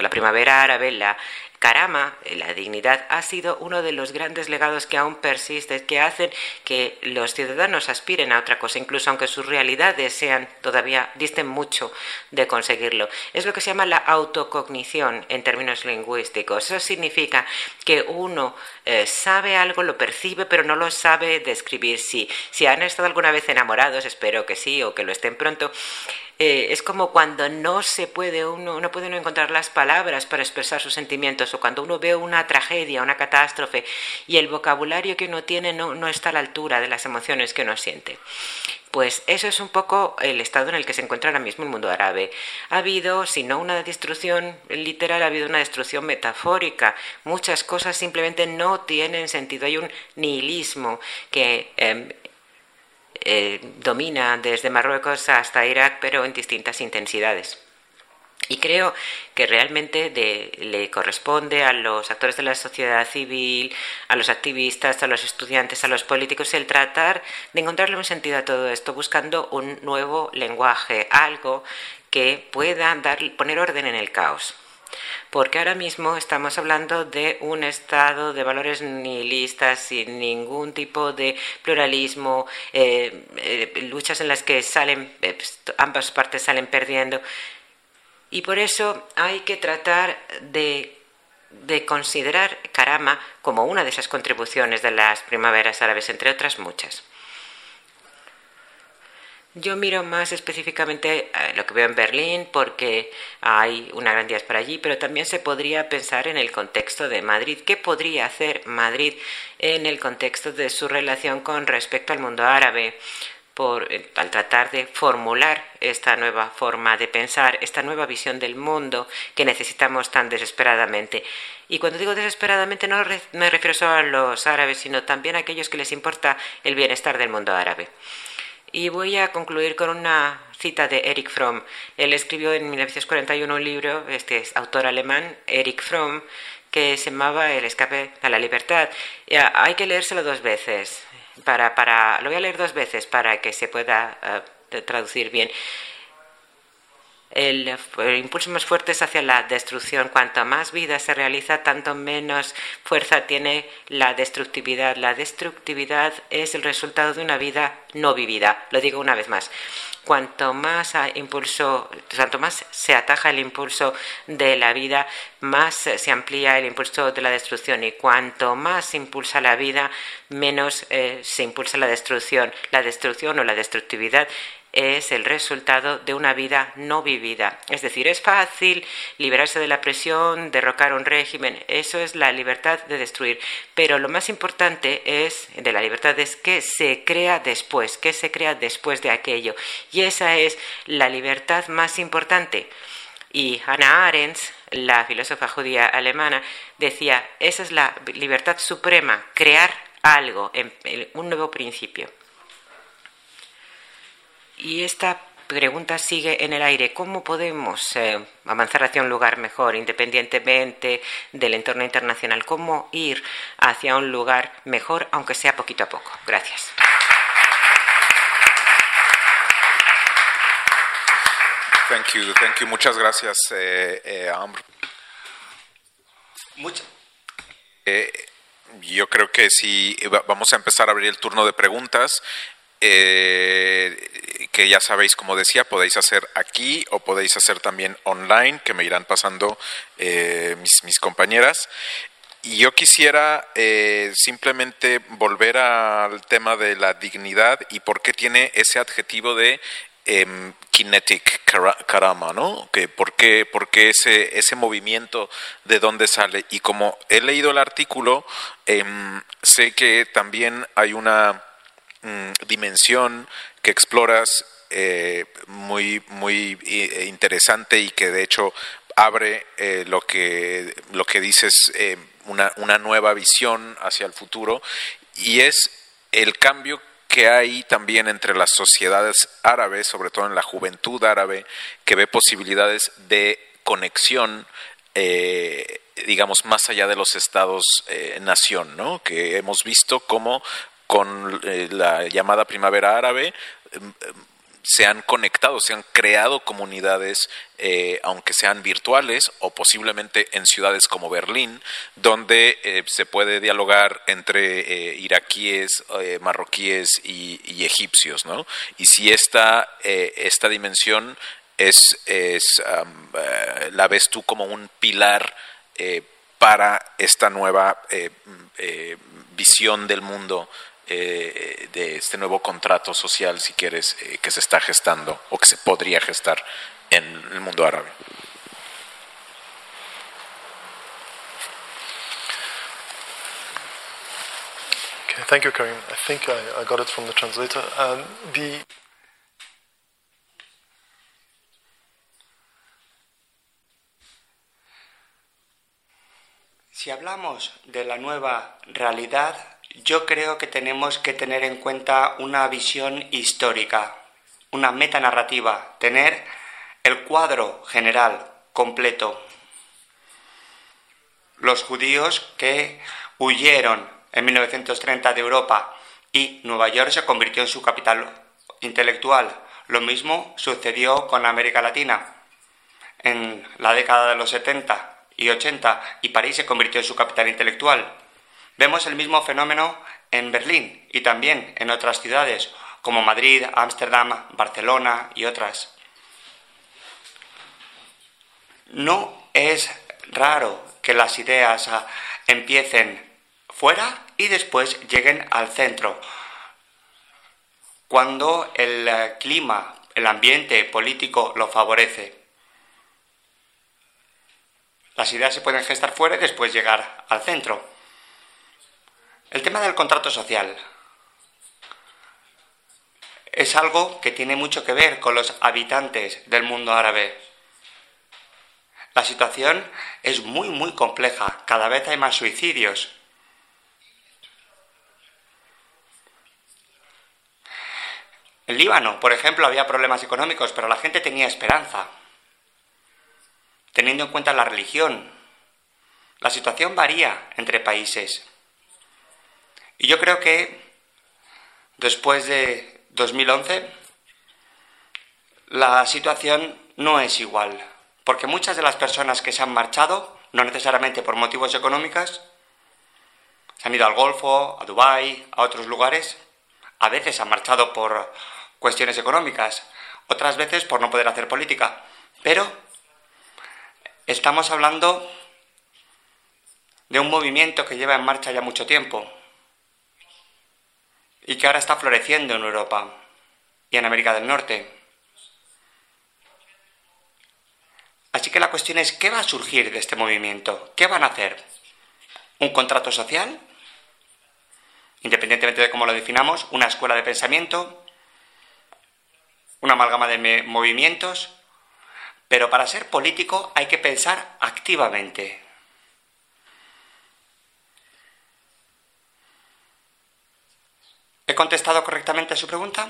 la primavera árabe, la Karama, la dignidad, ha sido uno de los grandes legados que aún persisten, que hacen que los ciudadanos aspiren a otra cosa, incluso aunque sus realidades sean todavía disten mucho de conseguirlo. Es lo que se llama la autocognición en términos lingüísticos. Eso significa que uno eh, sabe algo, lo percibe, pero no lo sabe describir. Si, si han estado alguna vez enamorados, espero que sí, o que lo estén pronto, eh, es como cuando no se puede uno, no puede encontrar las palabras para expresar sus sentimientos, o cuando uno ve una tragedia, una catástrofe, y el vocabulario que uno tiene no, no está a la altura de las emociones que uno siente. Pues eso es un poco el estado en el que se encuentra ahora mismo el mundo árabe. Ha habido, si no una destrucción literal, ha habido una destrucción metafórica. Muchas cosas simplemente no tienen sentido. Hay un nihilismo que em, eh, domina desde Marruecos hasta Irak, pero en distintas intensidades. Y creo que realmente le corresponde a los actores de la sociedad civil, a los activistas, a los estudiantes, a los políticos, el tratar de encontrarle un sentido a todo esto, buscando un nuevo lenguaje, algo que pueda dar, poner orden en el caos porque ahora mismo estamos hablando de un estado de valores nihilistas sin ningún tipo de pluralismo, eh, eh, luchas en las que salen, eh, pues, ambas partes salen perdiendo. Y por eso hay que tratar de de considerar Karama como una de esas contribuciones de las primaveras árabes, entre otras muchas. Yo miro más específicamente eh, lo que veo en Berlín porque hay una gran diáspora allí, pero también se podría pensar en el contexto de Madrid. ¿Qué podría hacer Madrid en el contexto de su relación con respecto al mundo árabe? Eh, al tratar de formular esta nueva forma de pensar, esta nueva visión del mundo que necesitamos tan desesperadamente. Y cuando digo desesperadamente no me refiero solo a los árabes, sino también a aquellos que les importa el bienestar del mundo árabe. Y voy a concluir con una cita de Eric Fromm. Él escribió en 1941 un libro, este es autor alemán, Eric Fromm, que se llamaba El escape a la libertad. hay que leérselo dos veces. Para, para, lo voy a leer dos veces para que se pueda eh, traducir bien el, impulso más fuerte es hacia la destrucción. Cuanto más vida se realiza, tanto menos fuerza tiene la destructividad. La destructividad es el resultado de una vida no vivida. Lo digo una vez más. Cuanto más impulso, tanto más se ataja el impulso de la vida, más se amplía el impulso de la destrucción. Y cuanto más se impulsa la vida, menos eh, se impulsa la destrucción. La destrucción o la destructividad es el resultado de una vida no vivida. Es decir, es fácil liberarse de la presión, derrocar un régimen, eso es la libertad de destruir. Pero lo más importante es de la libertad es que se crea después, que se crea después de aquello. Y esa es la libertad más importante. Y Hannah Arendt, la filósofa judía alemana, decía, esa es la libertad suprema, crear algo, un nuevo principio. Y esta pregunta sigue en el aire. ¿Cómo podemos eh, avanzar hacia un lugar mejor, independientemente del entorno internacional? ¿Cómo ir hacia un lugar mejor, aunque sea poquito a poco? Gracias. Thank you, thank you. Muchas gracias, eh, eh eh, yo creo que sí, vamos a empezar a abrir el turno de preguntas. Eh, que ya sabéis, como decía, podéis hacer aquí o podéis hacer también online, que me irán pasando eh, mis, compañeras. Y yo quisiera eh, simplemente volver al tema de la dignidad y por qué tiene ese adjetivo de em, kinetic karama, ¿no? Que por qué, por qué ese, ese movimiento de dónde sale. Y como he leído el artículo, em, sé que también hay una Mm, dimensión que exploras eh, muy, muy eh, interesante y que de hecho abre eh, lo, que, lo que dices, una, una nueva visión hacia el futuro y es el cambio que hay también entre las sociedades árabes, sobre todo en la juventud árabe, que ve posibilidades de conexión, digamos, más allá de los estados-nación, ¿no? que hemos visto cómo con eh, la llamada primavera árabe em, em, se han conectado, se han creado comunidades, eh, aunque sean virtuales o posiblemente en ciudades como Berlín, donde eh, se puede dialogar entre iraquíes, marroquíes y, egipcios. ¿no? Y si esta, esta dimensión es, es la ves tú como un pilar para esta nueva visión del mundo eh, de este nuevo contrato social, si quieres, eh, que se está gestando o que se podría gestar en el mundo árabe. Okay, thank you, Karim. I think I, I got it from the translator. Um, the Si hablamos de la nueva realidad, yo creo que tenemos que tener en cuenta una visión histórica, una metanarrativa, tener el cuadro general completo. Los judíos que huyeron en 1930 de Europa y Nueva York se convirtió en su capital intelectual. Lo mismo sucedió con América Latina en la década de los 70 y 80 y París se convirtió en su capital intelectual. Vemos el mismo fenómeno en Berlín y también en otras ciudades como Madrid, Ámsterdam, Barcelona y otras. No es raro que las ideas ah, empiecen fuera y después lleguen al centro. Cuando el eh, clima, el ambiente político lo favorece. Las ideas se pueden gestar fuera y después llegar al centro. El tema del contrato social es algo que tiene mucho que ver con los habitantes del mundo árabe. La situación es muy, muy compleja. Cada vez hay más suicidios. En Líbano, por ejemplo, había problemas económicos, pero la gente tenía esperanza, teniendo en cuenta la religión. La situación varía entre países. Y yo creo que después de 2011 la situación no es igual, porque muchas de las personas que se han marchado, no necesariamente por motivos económicos, se han ido al Golfo, a Dubái, a otros lugares, a veces han marchado por cuestiones económicas, otras veces por no poder hacer política, pero estamos hablando de un movimiento que lleva en marcha ya mucho tiempo y que ahora está floreciendo en Europa y en América del Norte. Así que la cuestión es, ¿qué va a surgir de este movimiento? ¿Qué van a hacer? ¿Un contrato social? Independientemente de cómo lo definamos, una escuela de pensamiento, una amalgama de movimientos, pero para ser político hay que pensar activamente. ¿He contestado correctamente a su pregunta?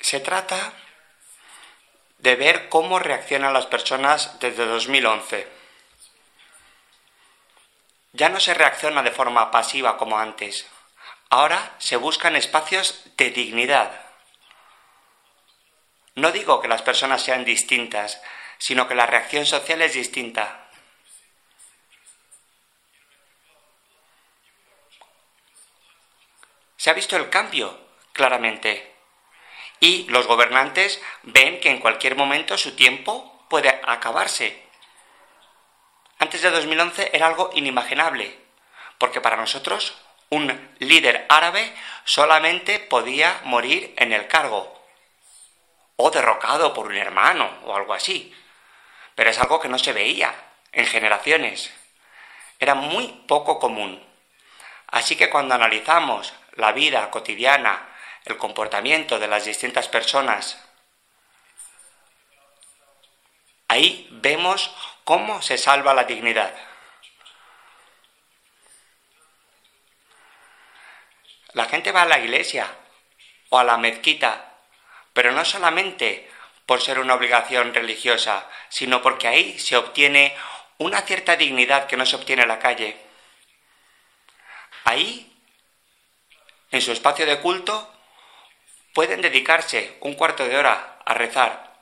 Se trata de ver cómo reaccionan las personas desde 2011 ya no se reacciona de forma pasiva como antes. Ahora se buscan espacios de dignidad. No digo que las personas sean distintas, sino que la reacción social es distinta. Se ha visto el cambio claramente. Y los gobernantes ven que en cualquier momento su tiempo puede acabarse antes de 2011 era algo inimaginable, porque para nosotros un líder árabe solamente podía morir en el cargo o derrocado por un hermano o algo así. Pero es algo que no se veía en generaciones. Era muy poco común. Así que cuando analizamos la vida cotidiana, el comportamiento de las distintas personas, ahí vemos ¿Cómo se salva la dignidad? La gente va a la iglesia o a la mezquita, pero no solamente por ser una obligación religiosa, sino porque ahí se obtiene una cierta dignidad que no se obtiene en la calle. Ahí, en su espacio de culto, pueden dedicarse un cuarto de hora a rezar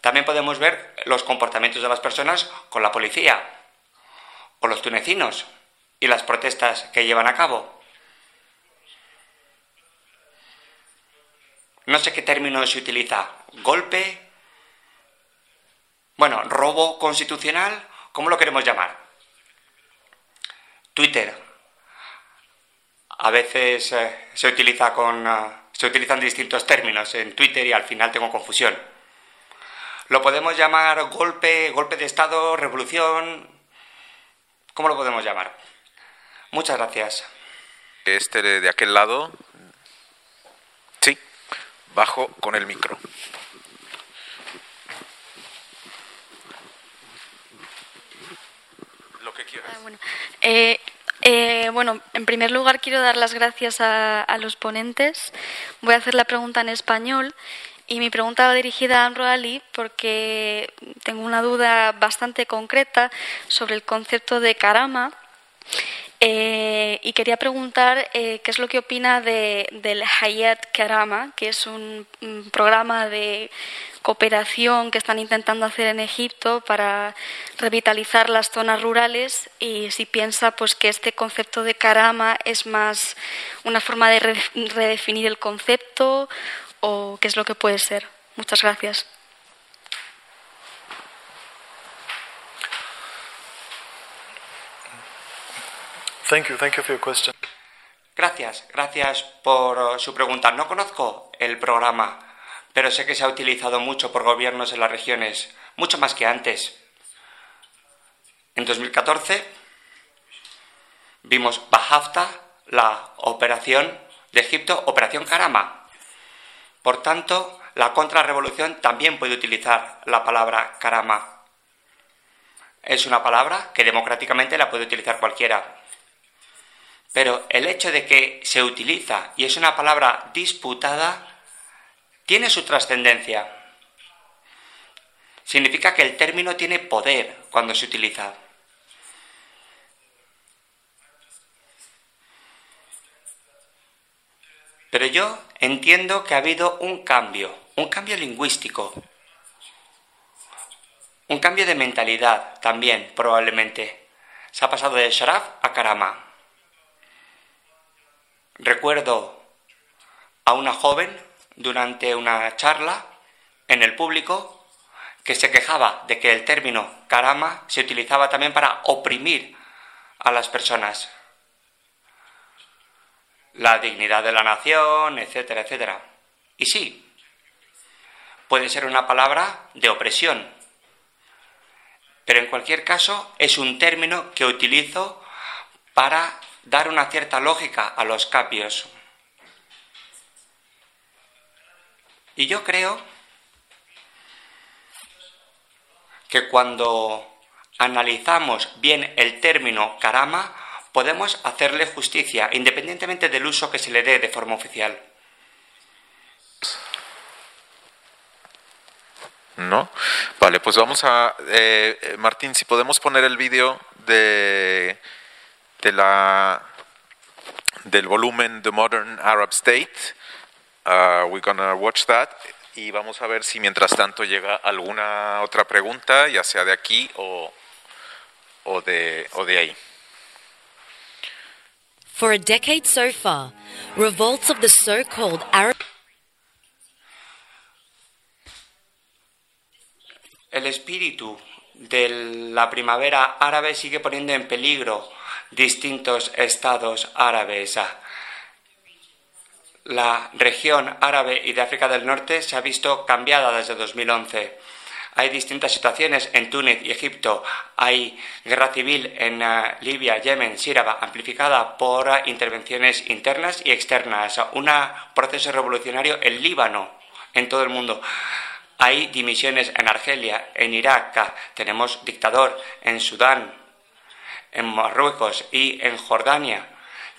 también podemos ver los comportamientos de las personas con la policía o los tunecinos y las protestas que llevan a cabo. No sé qué término se utiliza. ¿Golpe? Bueno, robo constitucional, ¿cómo lo queremos llamar? Twitter. A veces eh, se utiliza con eh, se utilizan distintos términos en Twitter y al final tengo confusión. Lo podemos llamar golpe, golpe de Estado, revolución. ¿Cómo lo podemos llamar? Muchas gracias. Este de, aquel lado. Bajo con el micro. Lo que quieras. Ah, bueno. Eh, eh, bueno, en primer lugar quiero dar las gracias a, a, los ponentes. Voy a hacer la pregunta en español y mi pregunta va dirigida a Amro Ali porque tengo una duda bastante concreta sobre el concepto de karama. Eh, y quería preguntar eh, qué es lo que opina de, del Hayat Karama, que es un, programa de cooperación que están intentando hacer en Egipto para revitalizar las zonas rurales y si piensa pues que este concepto de karama es más una forma de redefinir el concepto o qué es lo que puede ser. Muchas gracias. Thank you. Gracias, gracias por su pregunta. No conozco el programa, pero sé que se ha utilizado mucho por gobiernos en las regiones, mucho más que antes. En 2014 vimos Bahafta, la operación de Egipto, Operación Karama. Por tanto, la contrarrevolución también puede utilizar la palabra Karama. Es una palabra que democráticamente la puede utilizar cualquiera. Pero el hecho de que se utiliza y es una palabra disputada tiene su trascendencia. Significa que el término tiene poder cuando se utiliza. Pero yo entiendo que ha habido un cambio, un cambio lingüístico, un cambio de mentalidad también, probablemente. Se ha pasado de Sharaf a Karama. Recuerdo a una joven durante una charla en el público que se quejaba de que el término karama se utilizaba también para oprimir a las personas. La dignidad de la nación, etcétera, etcétera. Y sí, puede ser una palabra de opresión, pero en cualquier caso es un término que utilizo para dar una cierta lógica a los cambios. Y yo creo que cuando analizamos bien el término karama, podemos hacerle justicia, independientemente del uso que se le dé de forma oficial. ¿No? Vale, pues vamos a... Eh, Martín, si podemos poner el vídeo de, de la, del volumen The Modern Arab State. Uh, we're gonna watch that y vamos a ver si mientras tanto llega alguna otra pregunta, ya sea de aquí o, o, de, o de ahí. For a decade so far, revolts of the so-called Arab El espíritu de la primavera árabe sigue poniendo en peligro distintos estados árabes la región árabe y de África del Norte se ha visto cambiada desde 2011. Hay distintas situaciones en Túnez y Egipto. Hay guerra civil en eh, Libia, Yemen, Siria, amplificada por intervenciones internas y externas. Un proceso revolucionario en Líbano, en todo el mundo. Hay dimisiones en Argelia, en Irak. Tenemos dictador en Sudán, en Marruecos y en Jordania.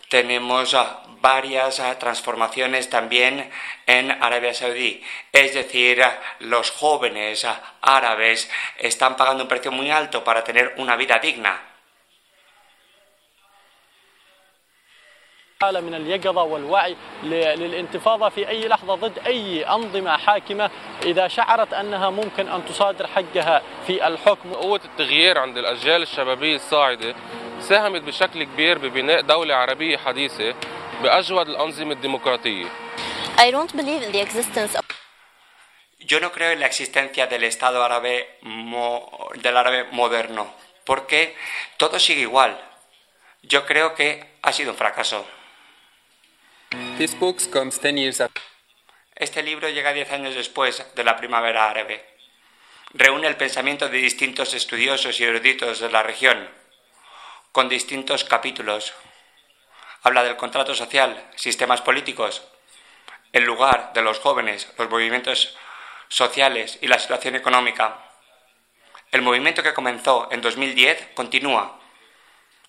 Tenemos ah, varias ah, transformaciones también en Arabia Saudí. Es decir, ah, los jóvenes árabes están pagando un precio muy alto para tener una vida digna. من اليقظة والوعي للانتفاضة في أي لحظة ضد أي أنظمة حاكمة إذا شعرت أنها ممكن أن تصادر حقها في الحكم قوة التغيير عند الأجيال الشبابية الصاعدة ساهمت بشكل كبير ببناء دولة عربية حديثة Yo no creo en la existencia del Estado árabe del árabe moderno, porque todo sigue igual. Yo creo que ha sido un fracaso. Este libro llega diez años después de la primavera árabe. Reúne el pensamiento de distintos estudiosos y eruditos de la región, con distintos capítulos Habla del contrato social, sistemas políticos, el lugar de los jóvenes, los movimientos sociales y la situación económica. El movimiento que comenzó en 2010 continúa.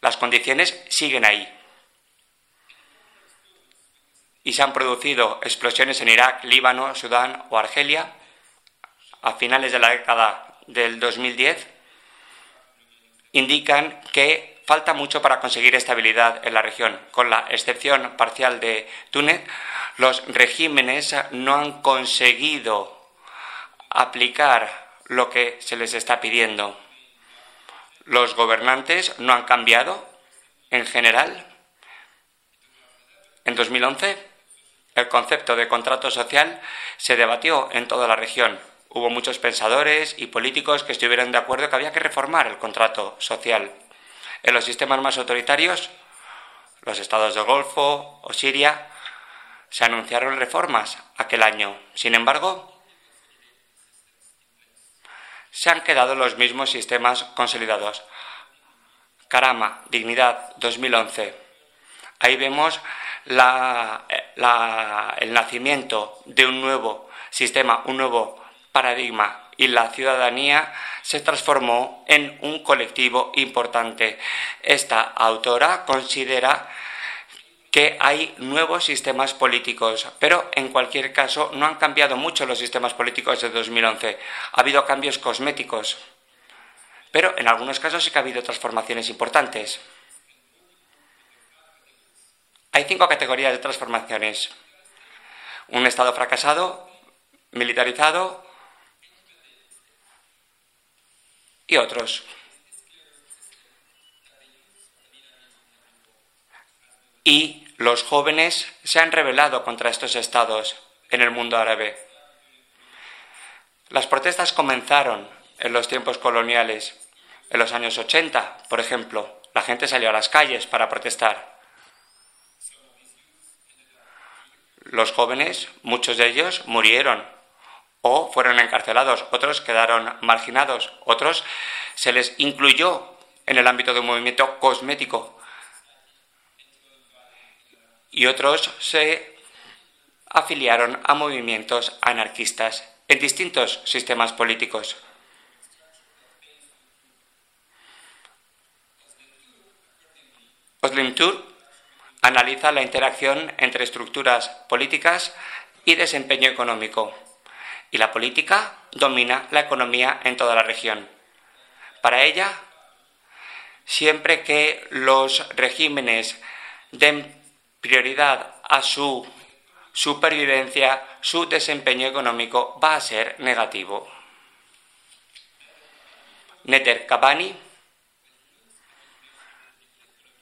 Las condiciones siguen ahí. Y se han producido explosiones en Irak, Líbano, Sudán o Argelia a finales de la década del 2010. Indican que falta mucho para conseguir estabilidad en la región. Con la excepción parcial de Túnez, los regímenes no han conseguido aplicar lo que se les está pidiendo. Los gobernantes no han cambiado en general. En 2011, el concepto de contrato social se debatió en toda la región. Hubo muchos pensadores y políticos que estuvieron de acuerdo que había que reformar el contrato social. En los sistemas más autoritarios, los estados del Golfo o Siria, se anunciaron reformas aquel año. Sin embargo, se han quedado los mismos sistemas consolidados. Carama, Dignidad, 2011. Ahí vemos el nacimiento de un nuevo sistema, un nuevo paradigma y la ciudadanía se transformó en un colectivo importante. Esta autora considera que hay nuevos sistemas políticos, pero en cualquier caso no han cambiado mucho los sistemas políticos de 2011. Ha habido cambios cosméticos, pero en algunos casos sí que ha habido transformaciones importantes. Hay cinco categorías de transformaciones. Un Estado fracasado, militarizado y otros. Y los jóvenes se han rebelado contra estos estados en el mundo árabe. Las protestas comenzaron en los tiempos coloniales. En los años 80, por ejemplo, la gente salió a las calles para protestar. Los jóvenes, muchos de ellos, murieron o fueron encarcelados, otros quedaron marginados, otros se les incluyó en el ámbito de un movimiento cosmético y otros se afiliaron a movimientos anarquistas en distintos sistemas políticos. Oslim analiza la interacción entre estructuras políticas y desempeño económico. Y la política domina la economía en toda la región. Para ella, siempre que los regímenes den prioridad a su supervivencia, su desempeño económico va a ser negativo. Neter Kabani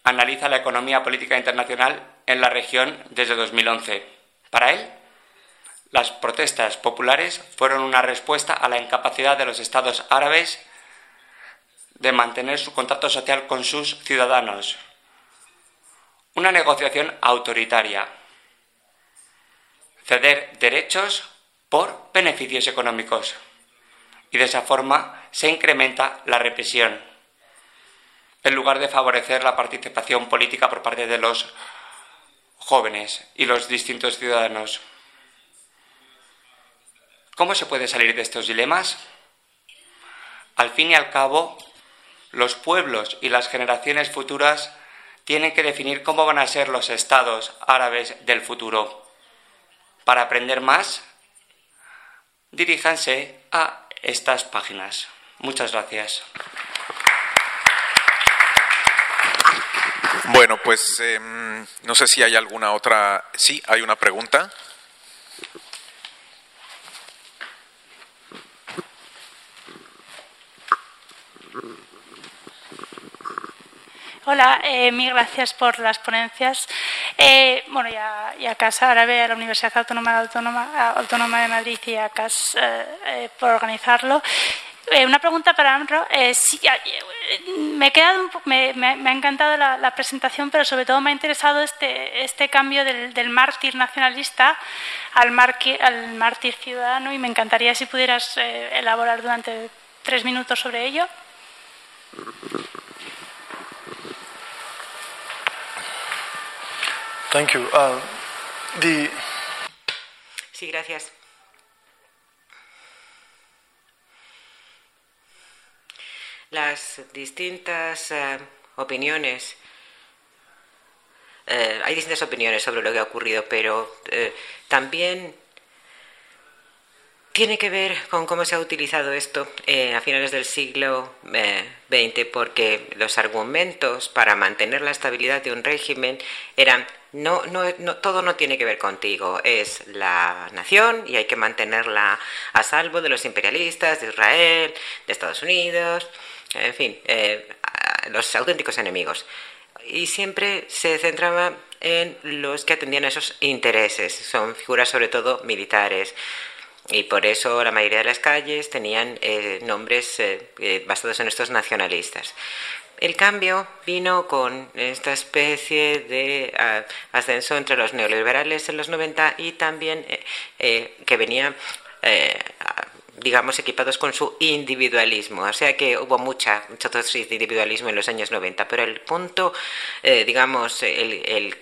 analiza la economía política internacional en la región desde 2011. Para él, las protestas populares fueron una respuesta a la incapacidad de los estados árabes de mantener su contacto social con sus ciudadanos. Una negociación autoritaria. Ceder derechos por beneficios económicos. Y de esa forma se incrementa la represión en lugar de favorecer la participación política por parte de los jóvenes y los distintos ciudadanos. ¿Cómo se puede salir de estos dilemas? Al fin y al cabo, los pueblos y las generaciones futuras tienen que definir cómo van a ser los estados árabes del futuro. Para aprender más, diríjanse a estas páginas. Muchas gracias. Bueno, pues em, no sé si hay alguna otra. Sí, hay una pregunta. Hola, eh, mil gracias por las ponencias. Eh, bueno, ya, ya Casa Árabe, a la Universidad Autónoma, Autónoma, de Madrid y a CAS eh, por organizarlo. Eh, una pregunta para Amro. Eh, me, ha encantado la, presentación, pero sobre todo me ha interesado este, este cambio del, mártir nacionalista al, mártir ciudadano y me encantaría si pudieras eh, elaborar durante tres minutos sobre ello. Thank you. Uh, sí, gracias. Las distintas eh, opiniones. Eh, hay distintas opiniones sobre lo que ha ocurrido, pero eh, también tiene que ver con cómo se ha utilizado esto a finales del siglo XX, porque los argumentos para mantener la estabilidad de un régimen eran No, no, no, todo no tiene que ver contigo. Es la nación y hay que mantenerla a salvo de los imperialistas, de Israel, de Estados Unidos, en fin, eh, los auténticos enemigos. Y siempre se centraba en los que atendían a esos intereses. Son figuras sobre todo militares. Y por eso la mayoría de las calles tenían eh, nombres eh, basados en estos nacionalistas. El cambio vino con esta especie de ah, ascenso entre los neoliberales en los 90 y también eh, eh, que venía, eh, digamos, equipados con su individualismo. O sea que hubo mucha, mucha de individualismo en los años 90, pero el punto, digamos, el, el,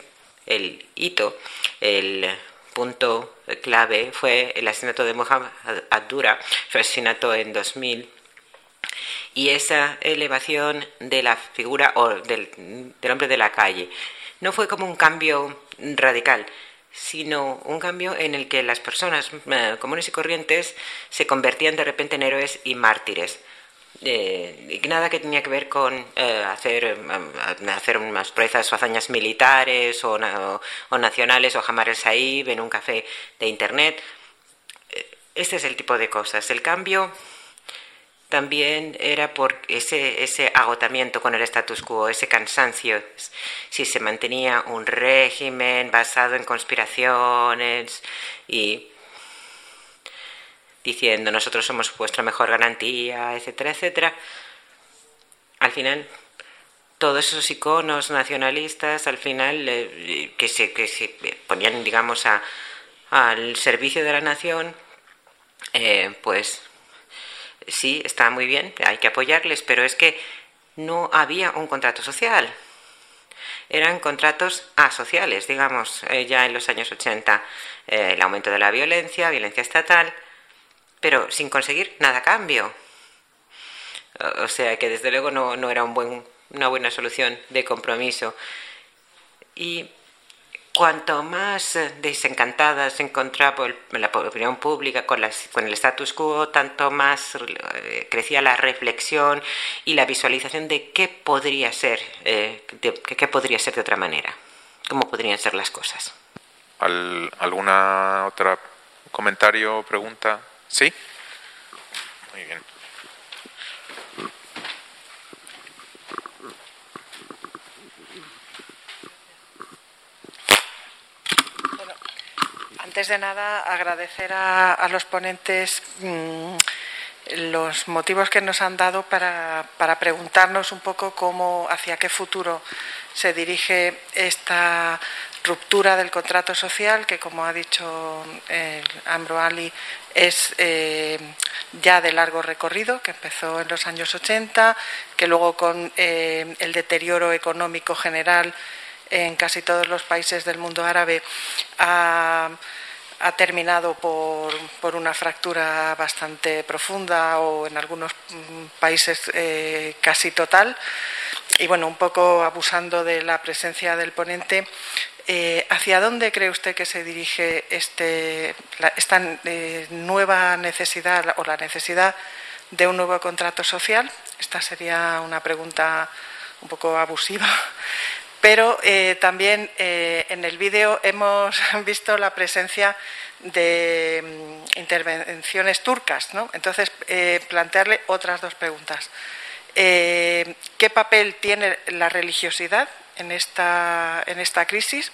el hito, el punto clave fue el asesinato de Mohamed Abdura, su asesinato en 2000 y esa elevación de la figura o del, hombre de la calle. No fue como un cambio radical, sino un cambio en el que las personas eh, comunes y corrientes se convertían de repente en héroes y mártires. Eh, nada que tenía que ver con eh, hacer, hacer unas proezas o hazañas militares o, o, nacionales o jamar el saib en un café de internet. Este es el tipo de cosas. El cambio también era por ese, ese agotamiento con el status quo, ese cansancio. Si se mantenía un régimen basado en conspiraciones y diciendo nosotros somos vuestra mejor garantía, etcétera, etcétera, al final todos esos iconos nacionalistas, al final eh, que, se, que se ponían, digamos, a, al servicio de la nación, eh, pues sí, está muy bien, hay que apoyarles, pero es que no había un contrato social. Eran contratos asociales, digamos, eh, ya en los años 80, eh, el aumento de la violencia, violencia estatal, pero sin conseguir nada a cambio. O sea que desde luego no, no era un buen, una buena solución de compromiso. Y cuanto más eh, desencantada se encontraba la opinión pública con, con el status quo, tanto más eh, crecía la reflexión y la visualización de qué podría ser, eh, de, qué podría ser de otra manera, cómo podrían ser las cosas. ¿Alguna otra comentario, pregunta? ¿Sí? Muy bien. Antes de nada, agradecer a, los ponentes mm, los motivos que nos han dado para, preguntarnos un poco cómo, hacia qué futuro se dirige esta ruptura del contrato social, que como ha dicho eh, Ambro Ali, es eh, ya de largo recorrido, que empezó en los años 80, que luego con eh, el deterioro económico general en casi todos los países del mundo árabe ha, terminado por, una fractura bastante profunda o en algunos mm, países eh, casi total. Y bueno, un poco abusando de la presencia del ponente, eh, ¿hacia dónde cree usted que se dirige este, esta eh, nueva necesidad o la necesidad de un nuevo contrato social? Esta sería una pregunta un poco abusiva, pero eh, también eh, en el vídeo hemos visto la presencia de mm, intervenciones turcas. ¿no? Entonces, eh, plantearle otras dos preguntas. ¿Qué papel tiene la religiosidad en esta, en crisis?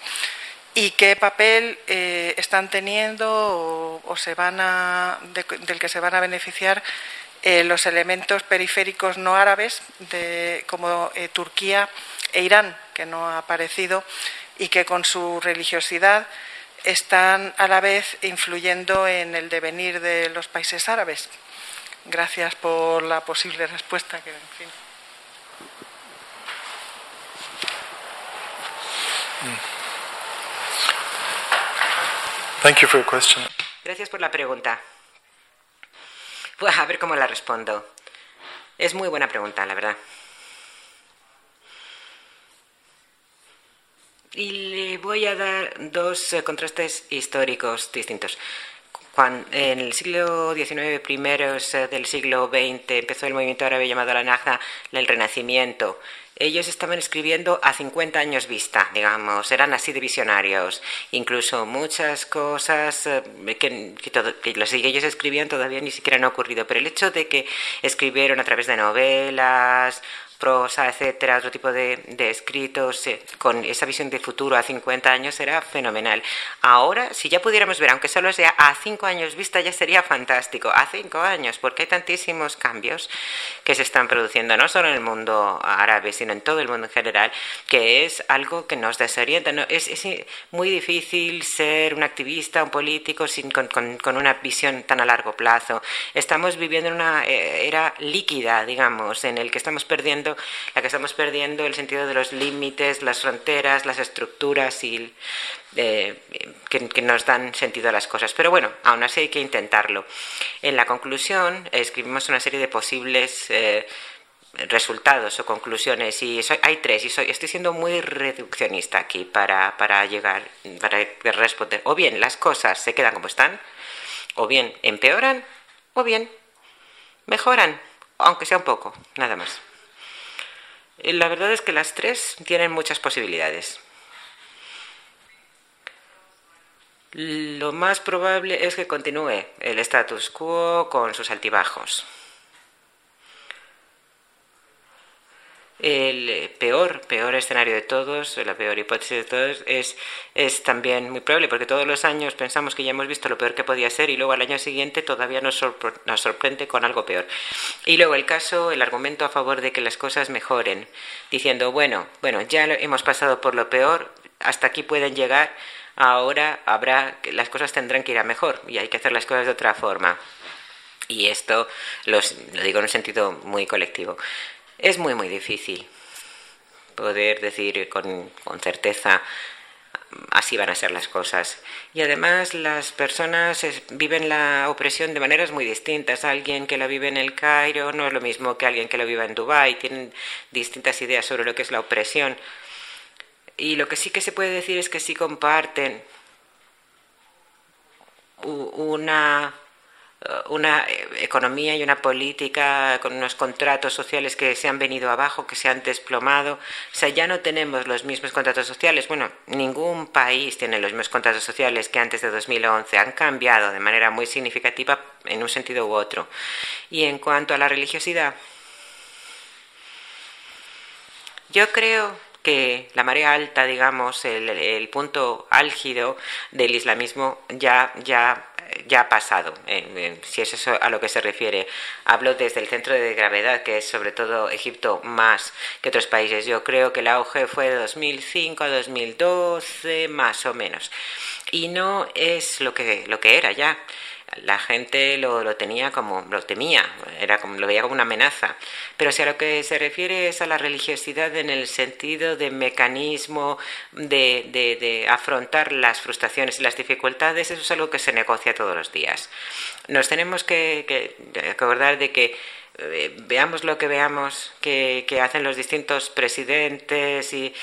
¿Y qué papel están teniendo o, se van a, del que se van a beneficiar los elementos periféricos no árabes de, como Turquía e Irán, que no ha aparecido, y que con su religiosidad están a la vez influyendo en el devenir de los países árabes. Gracias por la posible respuesta. Que, en fin. Thank you for your question. Gracias por la pregunta. a ver cómo la respondo. Es muy buena pregunta, la verdad. Y le voy a dar dos eh, contrastes históricos distintos. En el siglo XIX, primeros del siglo XX, empezó el movimiento árabe llamado la Nahda, el Renacimiento, ellos estaban escribiendo a 50 años vista, digamos, eran así de visionarios. Incluso muchas cosas eh, que, que los que ellos escribían todavía ni siquiera han ocurrido, pero el hecho de que escribieron a través de novelas, prosa, etcétera, otro tipo de, escritos eh, con esa visión de futuro a 50 años era fenomenal. Ahora, si ya pudiéramos ver, aunque solo sea a 5 años vista, ya sería fantástico. A 5 años, porque hay tantísimos cambios que se están produciendo, no solo en el mundo árabe, sino en todo el mundo en general, que es algo que nos desorienta. ¿no? Es, es muy difícil ser un activista, un político sin, con, con, con, una visión tan a largo plazo. Estamos viviendo en una eh, era líquida, digamos, en el que estamos perdiendo la que estamos perdiendo el sentido de los límites, las fronteras, las estructuras y eh, que, nos dan sentido a las cosas. Pero bueno, aún así hay que intentarlo. En la conclusión escribimos una serie de posibles eh, resultados o conclusiones y soy, hay tres y soy, estoy siendo muy reduccionista aquí para llegar, para responder. O bien las cosas se quedan como están, o bien empeoran, o bien mejoran, aunque sea un poco, nada más. La verdad es que las tres tienen muchas posibilidades. Lo más probable es que continúe el status quo con sus altibajos. El peor, peor escenario de todos, la peor hipótesis de todos, es, es también muy probable, porque todos los años pensamos que ya hemos visto lo peor que podía ser y luego al año siguiente todavía nos, sorpre nos sorprende con algo peor. Y luego el caso, el argumento a favor de que las cosas mejoren, diciendo, bueno, bueno, ya hemos pasado por lo peor, hasta aquí pueden llegar, ahora habrá, las cosas tendrán que ir a mejor y hay que hacer las cosas de otra forma. Y esto los, lo digo en un sentido muy colectivo. Es muy, muy difícil poder decir con, con, certeza así van a ser las cosas. Y además las personas viven la opresión de maneras muy distintas. Alguien que la vive en el Cairo no es lo mismo que alguien que la vive en Dubái. Tienen distintas ideas sobre lo que es la opresión. Y lo que sí que se puede decir es que sí comparten una una economía y una política con unos contratos sociales que se han venido abajo, que se han desplomado. O sea, ya no tenemos los mismos contratos sociales. Bueno, ningún país tiene los mismos contratos sociales que antes de 2011. Han cambiado de manera muy significativa en un sentido u otro. Y en cuanto a la religiosidad, yo creo que la marea alta, digamos, el, el punto álgido del islamismo ya, ya ya ha pasado, eh, si es eso a lo que se refiere. Hablo desde el centro de gravedad, que es sobre todo Egipto más que otros países. Yo creo que el auge fue de 2005 a 2012, más o menos. Y no es lo que, lo que era ya la gente lo, lo, tenía como, lo temía, era como, lo veía como una amenaza. Pero si a lo que se refiere es a la religiosidad en el sentido de mecanismo de, de, de afrontar las frustraciones y las dificultades, eso es algo que se negocia todos los días. Nos tenemos que, que acordar de que eh, veamos lo que veamos que, que, hacen los distintos presidentes y,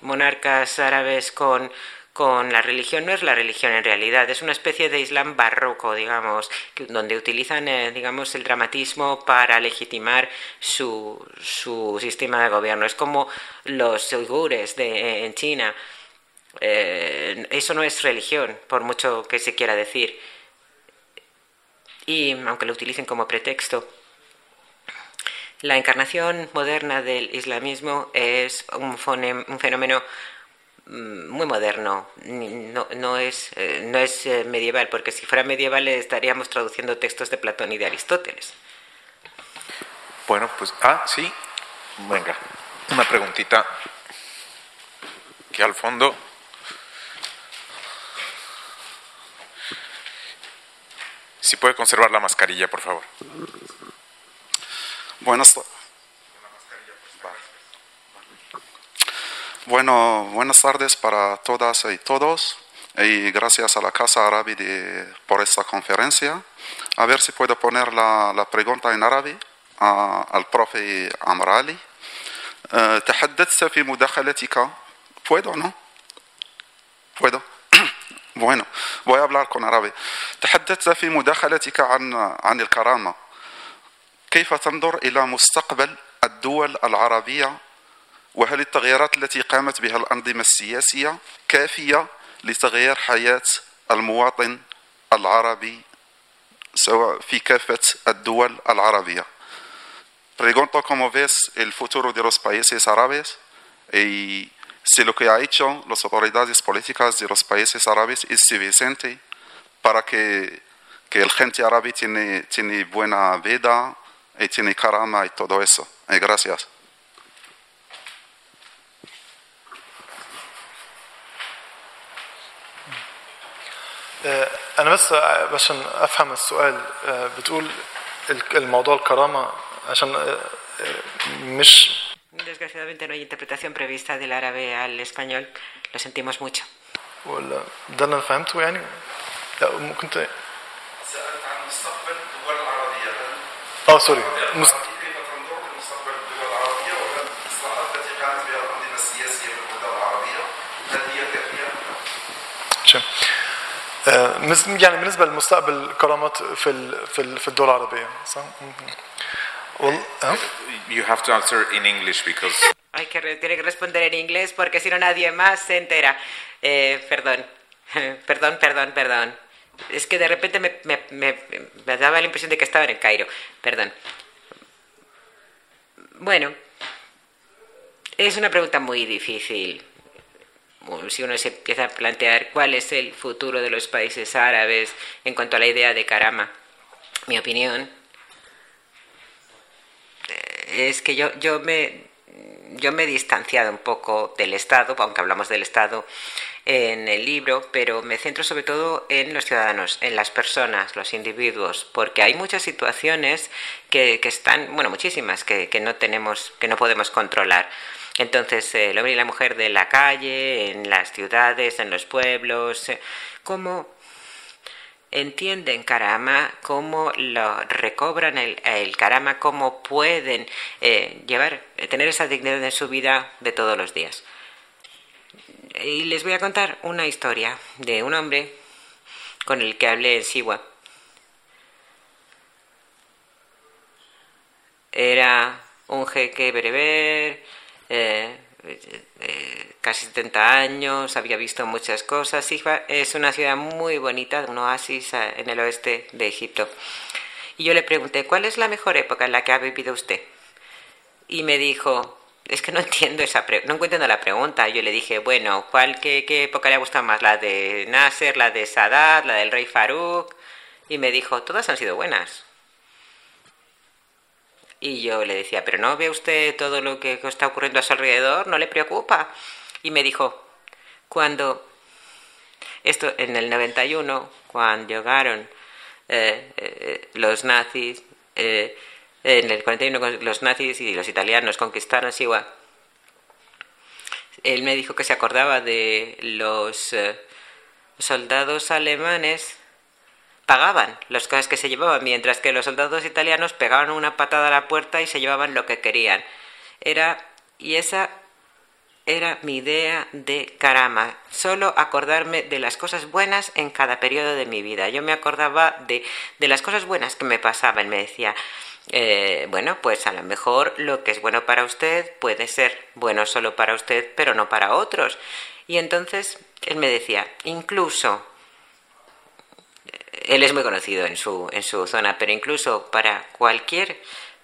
monarcas árabes con con la religión no es la religión en realidad, es una especie de Islam barroco, digamos, donde utilizan, eh, digamos, el dramatismo para legitimar su, su, sistema de gobierno. Es como los uigures de, en China. Eh, eso no es religión, por mucho que se quiera decir. Y aunque lo utilicen como pretexto, la encarnación moderna del islamismo es un, fenómeno muy moderno, no, no es, eh, no es eh, medieval, porque si fuera medieval estaríamos traduciendo textos de Platón y de Aristóteles. Bueno, pues, ah, sí, venga, una preguntita que al fondo... Si puede conservar la mascarilla, por favor. Buenas Bueno, buenas tardes para todas y todos y gracias a la Casa Árabe de, por esta conferencia. A ver si puedo poner la, la pregunta en árabe al profe Amrali. تحدثت في مداخلتك puedo no puedo bueno voy a hablar con árabe تحدثت في مداخلتك عن عن الكرامة كيف تنظر إلى مستقبل الدول العربية وهل التغييرات التي قامت بها الأنظمة السياسية كافية لتغيير حياة المواطن العربي سواء في كافة الدول العربية Pregunto cómo ves el futuro de los países árabes y si lo que ha hecho las autoridades políticas de los países árabes es suficiente para que, que el gente árabe tiene, tiene buena vida y tiene karama y todo eso. Y gracias. آه، أنا بس عشان أفهم السؤال آه، بتقول ال- الموضوع الكرامة عشان آه، مش Desgraciadamente no hay interpretación prevista del árabe al español. Lo sentimos mucho. ولا ده اللي أنا فهمته يعني لا ممكن ت... سألت عن مستقبل الدول العربية آه سوري مست... يعني بالنسبة لمستقبل الكرامات في ال... في ال... في الدول العربية صح؟ مم. وال... ها؟ You have to answer in English because Hay que re- tiene que responder en inglés porque si no nadie más se entera. Eh, perdón, perdón, perdón, perdón. Es que de repente me, me- me- me daba la impresión de que estaba en el Cairo. Perdón. Bueno, es una pregunta muy difícil. Si uno se empieza a plantear cuál es el futuro de los países árabes en cuanto a la idea de Karama, mi opinión eh, es que yo, yo me yo me he distanciado un poco del Estado, aunque hablamos del Estado en el libro, pero me centro sobre todo en los ciudadanos, en las personas, los individuos, porque hay muchas situaciones que, que están, bueno, muchísimas, que, que no tenemos, que no podemos controlar. Entonces, eh, el hombre y la mujer de la calle, en las ciudades, en los pueblos, eh, cómo entienden Karama, cómo lo recobran el, el Karama, cómo pueden eh, llevar, tener esa dignidad en su vida de todos los días. Y les voy a contar una historia de un hombre con el que hablé en Siwa. Era un jeque bereber, eh, eh, casi 70 años, había visto muchas cosas. Siwa es una ciudad muy bonita, un oasis eh, en el oeste de Egipto. Y yo le pregunté, ¿cuál es la mejor época en la que ha vivido usted? Y me dijo, es que no entiendo esa no entiendo la pregunta. Yo le dije, bueno, ¿cuál, qué época le ha gustado más? ¿La de Nasser, la de Sadat, la del rey Farouk? Y me dijo, todas han sido buenas. Y yo le decía, pero ¿no ve usted todo lo que está ocurriendo a su alrededor? ¿No le preocupa? Y me dijo, cuando, esto en el 91, cuando llegaron eh, eh, los nazis, eh, en el 41 con- los nazis y los italianos conquistaron Siwa, él me dijo que se acordaba de los eh, soldados alemanes pagaban las cosas que se llevaban, mientras que los soldados italianos pegaban una patada a la puerta y se llevaban lo que querían. Era y esa era mi idea de Karama, solo acordarme de las cosas buenas en cada periodo de mi vida. Yo me acordaba de, de las cosas buenas que me pasaban. Me decía, eh, bueno, pues a lo mejor lo que es bueno para usted puede ser bueno solo para usted, pero no para otros. Y entonces él me decía, incluso él es muy conocido en su, en su zona, pero incluso para cualquier,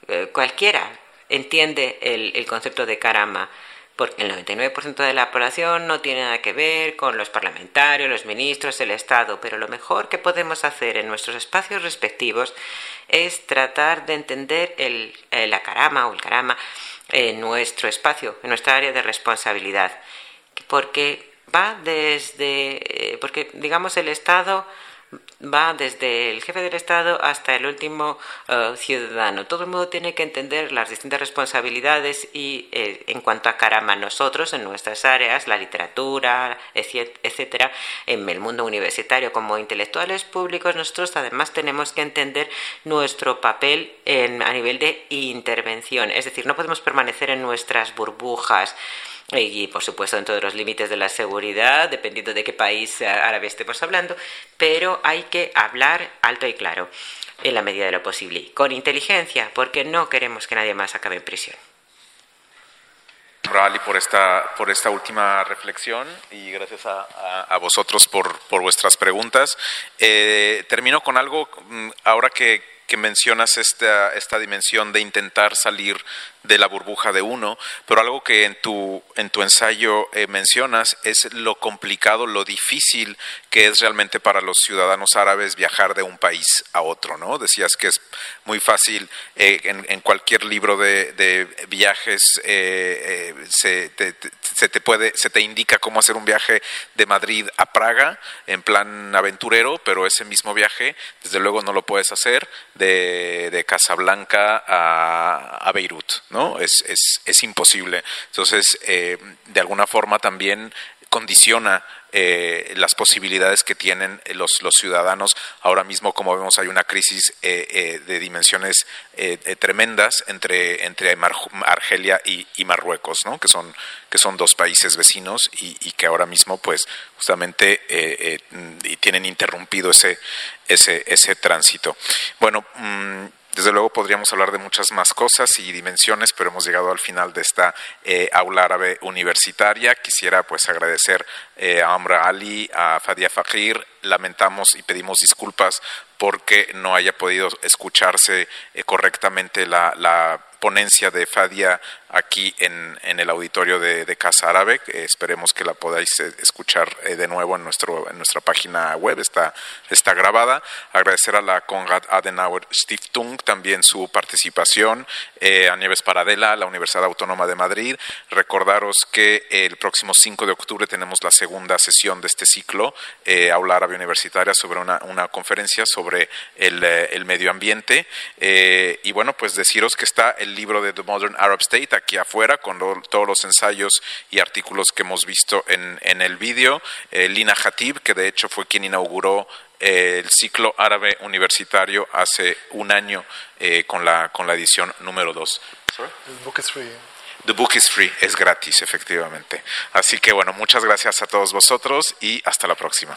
eh, cualquiera entiende el, el concepto de karama, porque el 99% de la población no tiene nada que ver con los parlamentarios, los ministros, el Estado, pero lo mejor que podemos hacer en nuestros espacios respectivos es tratar de entender el, eh, la karama o el karama en nuestro espacio, en nuestra área de responsabilidad, porque va desde, eh, porque digamos el Estado va desde el jefe del Estado hasta el último eh, ciudadano. Todo el mundo tiene que entender las distintas responsabilidades y eh, en cuanto a Karama, nosotros en nuestras áreas, la literatura, etcétera, en el mundo universitario como intelectuales públicos, nosotros además tenemos que entender nuestro papel en, a nivel de intervención. Es decir, no podemos permanecer en nuestras burbujas y por supuesto dentro de los límites de la seguridad, dependiendo de qué país árabe estemos hablando, pero hay que hablar alto y claro en la medida de lo posible, con inteligencia, porque no queremos que nadie más acabe en prisión. Rally por esta, por esta última reflexión y gracias a, a, vosotros por, por, vuestras preguntas. Eh, termino con algo, mm, ahora que, que mencionas esta, esta dimensión de intentar salir de la burbuja de uno, pero algo que en tu, en tu ensayo eh, mencionas es lo complicado, lo difícil que es realmente para los ciudadanos árabes viajar de un país a otro, ¿no? Decías que es muy fácil eh, en, cualquier libro de, viajes eh, se, te, se, te, puede, se te indica cómo hacer un viaje de Madrid a Praga en plan aventurero, pero ese mismo viaje, desde luego no lo puedes hacer de, Casablanca a, a Beirut, ¿no? Es, es, es imposible. Entonces, eh, de alguna forma también condiciona eh, las posibilidades que tienen los, los ciudadanos. Ahora mismo, como vemos, hay una crisis eh, de dimensiones tremendas entre, entre Argelia y, Marruecos, ¿no? que, son, que son dos países vecinos y, que ahora mismo, pues, justamente tienen interrumpido ese, ese, ese tránsito. Bueno, mmm, desde luego podríamos hablar de muchas más cosas y dimensiones, pero hemos llegado al final de esta eh, aula árabe universitaria. Quisiera pues agradecer eh, a Amra Ali, a Fadia Fakir. Lamentamos y pedimos disculpas porque no haya podido escucharse eh, correctamente la, la ponencia de Fadia aquí en, en el auditorio de, de Casa Árabe. esperemos que la podáis eh, escuchar eh, de nuevo en, nuestro, en nuestra página web, está, está grabada. Agradecer a la Konrad Adenauer Stiftung también su participación, eh, a Nieves Paradela, la Universidad Autónoma de Madrid. Recordaros que el próximo 5 de octubre tenemos la segunda sesión de este ciclo, eh, Aula Árabe Universitaria, sobre una, una conferencia sobre el, eh, el medio ambiente. Eh, y bueno, pues deciros que está el libro de The Modern Arab State aquí afuera con lo, todos los ensayos y artículos que hemos visto en, en el vídeo. Eh, Lina Hatib, que de hecho fue quien inauguró eh, el ciclo árabe universitario hace un año eh, con, la, con la edición número 2. The book is free, es gratis, efectivamente. Así que bueno, muchas gracias a todos vosotros y hasta la próxima.